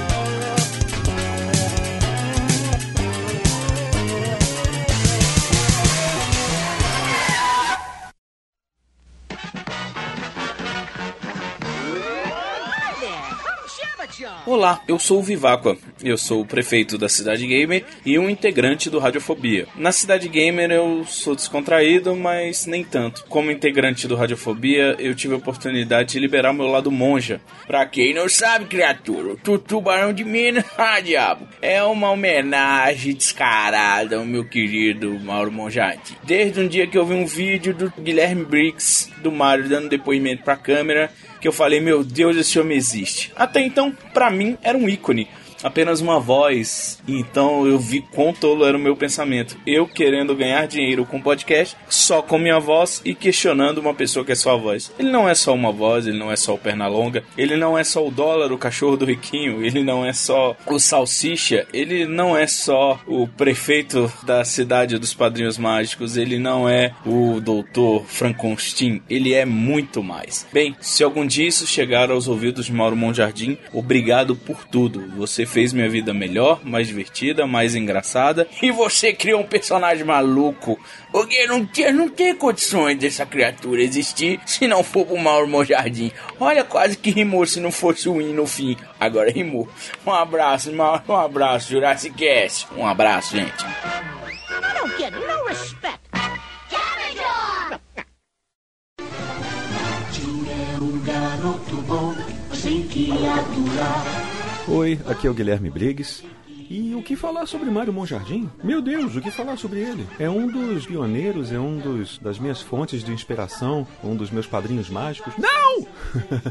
Olá, eu sou o Viváqua. Eu sou o prefeito da Cidade Gamer e um integrante do Radiofobia. Na Cidade Gamer eu sou descontraído, mas nem tanto. Como integrante do Radiofobia, eu tive a oportunidade de liberar meu lado monja. Pra quem não sabe, criatura, o Tutu Barão de Minas, [LAUGHS] ah, diabo, é uma homenagem descarada ao meu querido Mauro Monjati. Desde um dia que eu vi um vídeo do Guilherme Briggs, do Mario, dando depoimento pra câmera, que eu falei, meu Deus, esse homem existe. Até então, pra mim, era um ícone. Apenas uma voz. Então eu vi quão tolo era o meu pensamento. Eu querendo ganhar dinheiro com podcast só com minha voz e questionando uma pessoa que é só a voz. Ele não é só uma voz, ele não é só o Pernalonga, ele não é só o dólar, o cachorro do riquinho, ele não é só o salsicha, ele não é só o prefeito da cidade dos padrinhos mágicos, ele não é o doutor Frankenstein, ele é muito mais. Bem, se algum dia isso chegar aos ouvidos de Mauro Monjardim, obrigado por tudo. Você fez minha vida melhor, mais divertida, mais engraçada e você criou um personagem maluco. Porque não tinha, não tem condições dessa criatura existir se não for pro Mauro Monjardim. Olha, quase que rimou se não fosse o hino no fim. Agora rimou. Um abraço, Mauro, um abraço, Jurassic Cast. Um abraço, gente. I don't get no respect. É um garoto bom, sem criatura. Oi, aqui é o Guilherme Briggs. E o que falar sobre Mário Monjardim? Meu Deus, o que falar sobre ele? É um dos pioneiros, é um dos das minhas fontes de inspiração, um dos meus padrinhos mágicos. Não!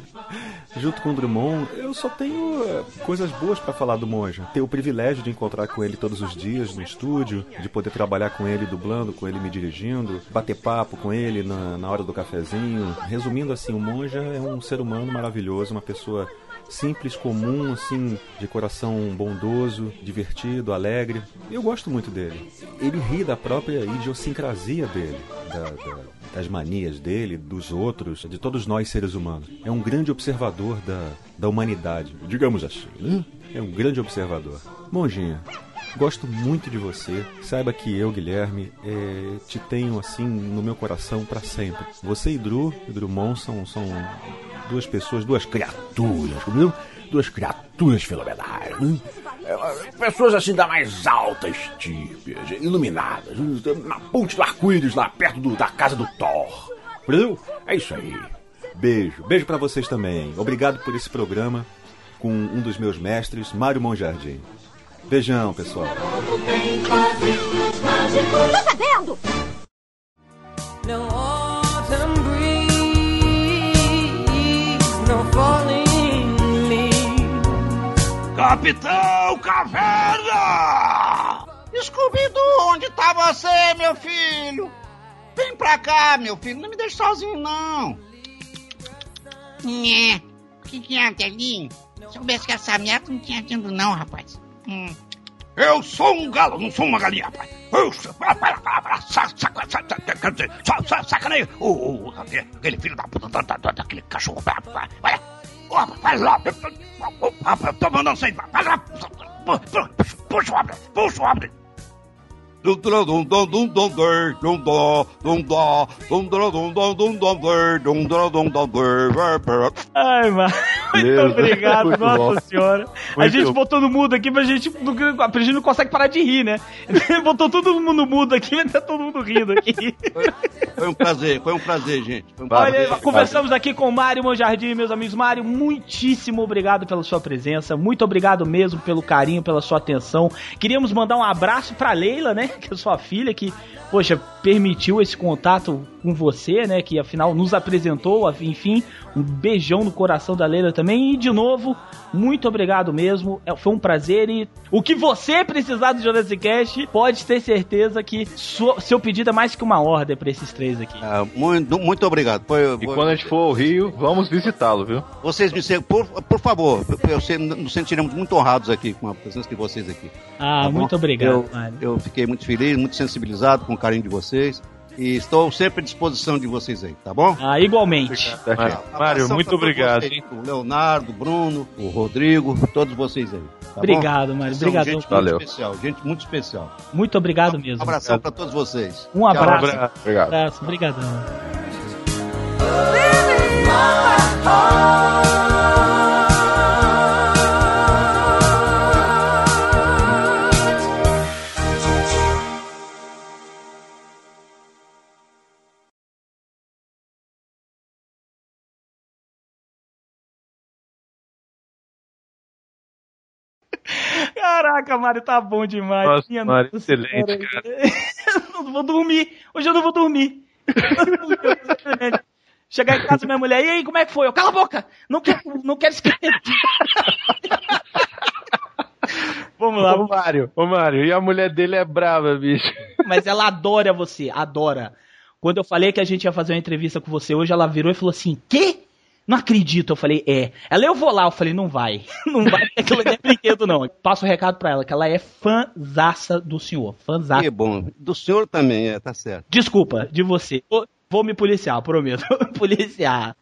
[LAUGHS] Junto com o Drummond, eu só tenho eh, coisas boas para falar do Monja. Ter o privilégio de encontrar com ele todos os dias no estúdio, de poder trabalhar com ele dublando, com ele me dirigindo, bater papo com ele na, na hora do cafezinho. Resumindo assim, o Monja é um ser humano maravilhoso, uma pessoa simples, comum, assim, de coração bondoso, divertido, alegre. Eu gosto muito dele. Ele ri da própria idiosincrasia dele, da- da- das manias dele, dos outros, de todos nós seres humanos. É um grande observador da, da humanidade, digamos assim, né? É um grande observador. Monjinha, Gosto muito de você. Saiba que eu, Guilherme, eh, te tenho assim no meu coração para sempre. Você e Drew, Drummond são, são duas pessoas, duas criaturas, viu? duas criaturas fenomenais. né? É, Pessoas assim da mais alta estirpe, iluminadas, na ponte do arco-íris, lá perto do- da casa do Thor. Viu? É isso aí. Beijo. Beijo para vocês também. Obrigado por esse programa com um dos meus mestres, Mário Monjardim. Beijão, pessoal. Tá sabendo? Capitão Caverna! Scooby-Doo, onde tá você, meu filho? Vem pra cá, meu filho, não me deixe sozinho, não. Nhé. Que, que é, Telinho? Se eu soubesse que essa merda não tinha vindo, não, rapaz. Hum. Eu sou um galo, não sou uma galinha, rapaz. Eu sou- para, para, para, para, sa- saca- sa- sa- quer dizer, sa- sa- Sacaneio! O, o, aquele filho da puta, daquele cachorro. Vai, vai, rapaz, Faz lá. Rapaz, tô mandando sair. Faz lá. Pu- pu- Puxa abre, puxa abre. Ai, mano. Muito obrigado, Muito nossa bom. senhora. a Muito gente bom. botou no mudo aqui pra gente. A gente não consegue parar de rir, né? botou todo mundo mudo aqui, mas tá todo mundo rindo aqui. Foi um prazer, foi um prazer, gente. Foi um Olha, prazer. conversamos aqui com o Mário Monjardim, meus amigos. Mário, muitíssimo obrigado pela sua presença. Muito obrigado mesmo pelo carinho, pela sua atenção. Queríamos mandar um abraço pra Leila, né? [LAUGHS] Que é sua filha, que, poxa, permitiu esse contato com você, né? Que afinal nos apresentou, enfim. Um beijão no coração da Leila também. E de novo, muito obrigado mesmo. É, Foi um prazer. E o que você precisar do Jurassic Cast, pode ter certeza que sua- seu pedido é mais que uma ordem pra esses três aqui. Ah, muito, muito obrigado. Foi, E quando a gente for ao Rio, vamos visitá-lo, viu? Vocês me se- por, por favor, eu, sei- nos sentiremos muito honrados aqui com a presença de vocês aqui. Ah, Tá muito obrigado, Eu, Mário. eu fiquei muito feliz, muito sensibilizado com o carinho de vocês. E estou sempre à disposição de vocês aí, tá bom? Ah, igualmente. Mário, Mário, muito obrigado. vocês, O Leonardo, o Bruno, o Rodrigo, todos vocês aí. tá bom? Obrigado, Mário. São Obrigadão. Gente Valeu. muito especial, gente muito especial. Muito obrigado mesmo. Um abração para todos vocês. Um abraço. Tchau. Um abraço. Obrigadão. Caraca, Mário, tá bom demais. Nossa, Minha Mário, nossa excelente, senhora. cara. [LAUGHS] Eu não vou dormir. Hoje eu não vou dormir. [LAUGHS] Chegar em casa minha mulher, e aí, como é que foi? Eu, cala a boca! Não quero, não quero esquecer. [LAUGHS] Vamos lá, Ô, Mário, ô, Mário, e a mulher dele é brava, bicho. Mas ela adora você, adora. Quando eu falei que a gente ia fazer uma entrevista com você hoje, ela virou e falou assim: Quê? Não acredito. Eu falei: É. Ela, eu vou lá. Eu falei: Não vai. [LAUGHS] Não vai, porque aquilo é brinquedo, não. Passo o recado pra ela, que ela é fãzaça do senhor. Fãzaça. Que bom. Do senhor também, é, tá certo. Desculpa, de você. Vou me policiar, prometo. [LAUGHS] policiar.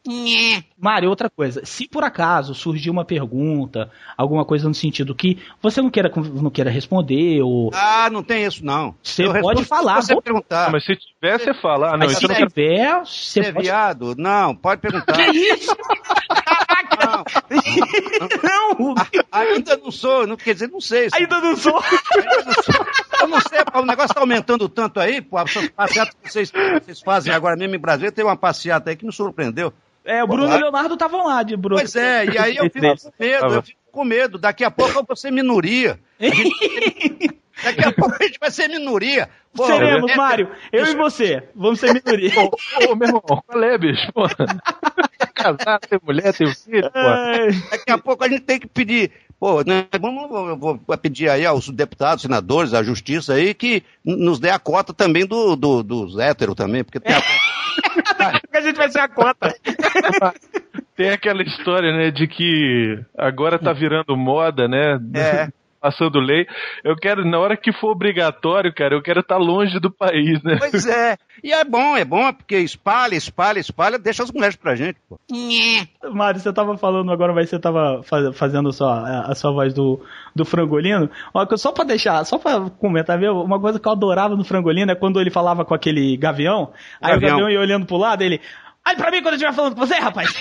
Mário, outra coisa. Se por acaso surgir uma pergunta, alguma coisa no sentido que você não queira, não queira responder, ou. Ah, não tem isso, não. Você Eu pode falar, se você pô. perguntar. Mas se tiver, você fala. Ah, não, Mas então se não quero. tiver, você Você é pode. viado? Não, pode perguntar. Que isso? [LAUGHS] [LAUGHS] não! Ainda não sou, não, quer dizer, não sei. Ainda não sou. [LAUGHS] Ainda não sou. Eu não sei, o negócio tá aumentando tanto aí, pô, essas passeatas que vocês, vocês fazem agora mesmo em Brasília, teve uma passeata aí que me surpreendeu. É, o Bruno e o Leonardo estavam lá de Bruno. Pois é, e aí eu fico com medo, eu fico com medo. Daqui a pouco eu vou ser minoria. A gente- Daqui a [LAUGHS] pouco a gente vai ser minoria. Pô, Seremos, é- Mário. Eu e você. Vamos ser minoria. Ô, meu irmão, qual é, bicho? Casar, ter mulher, ter filho, pô. Daqui a pouco a gente tem que pedir. Pô, né, vamos, vou vou pedir aí aos deputados, senadores, à justiça aí, que nos dê a cota também do, do- dos héteros também, porque tem a que [LAUGHS] a gente vai ser a cota. Tem aquela história, né, de que agora tá virando moda, né? É. Passando lei. Eu quero, na hora que for obrigatório, cara, eu quero estar longe do país, né? Pois é. E é bom, é bom, porque espalha, espalha, espalha, deixa as mulheres pra gente, pô. Mário, você tava falando agora, mas você tava faz- fazendo só a, a sua voz do, do frangolino. Só pra deixar, só pra comentar, viu? Uma coisa que eu adorava no frangolino é quando ele falava com aquele gavião, aí Gavião. o gavião ia olhando pro lado, ele. Olha pra mim quando eu estiver falando com você, rapaz!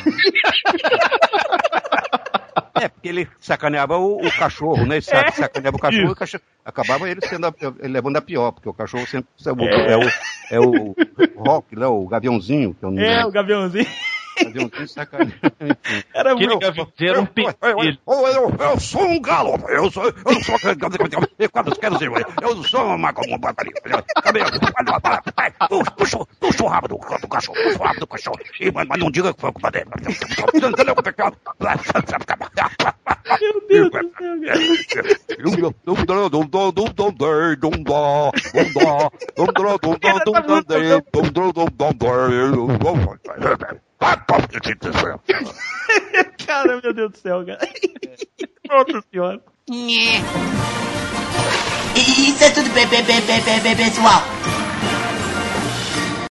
É, porque ele sacaneava o, o cachorro, né? Ele É. sacaneava o cachorro e o cachorro, acabava ele sendo a, ele levando a pior, porque o cachorro sempre é o, é o, é o rock, né? O gaviãozinho, que eu não É, o gaviãozinho. Sacaneava. enfim. Era Aquele muito. gaviãozinho era um pentelho. Eu, eu, eu sou um galo, eu sou, eu não sou eu quero dizer, eu sou uma como Puxa, puxa, o rabo do, do cachorro, puxa o rabo do cachorro, e, mas, mas não diga que foi culpa dele. Meu Deus do céu, cara, [LAUGHS] meu Deus do céu, cara. Nossa senhora. Isso é tudo, bem, bem, bem, bem, bem, bem, pessoal.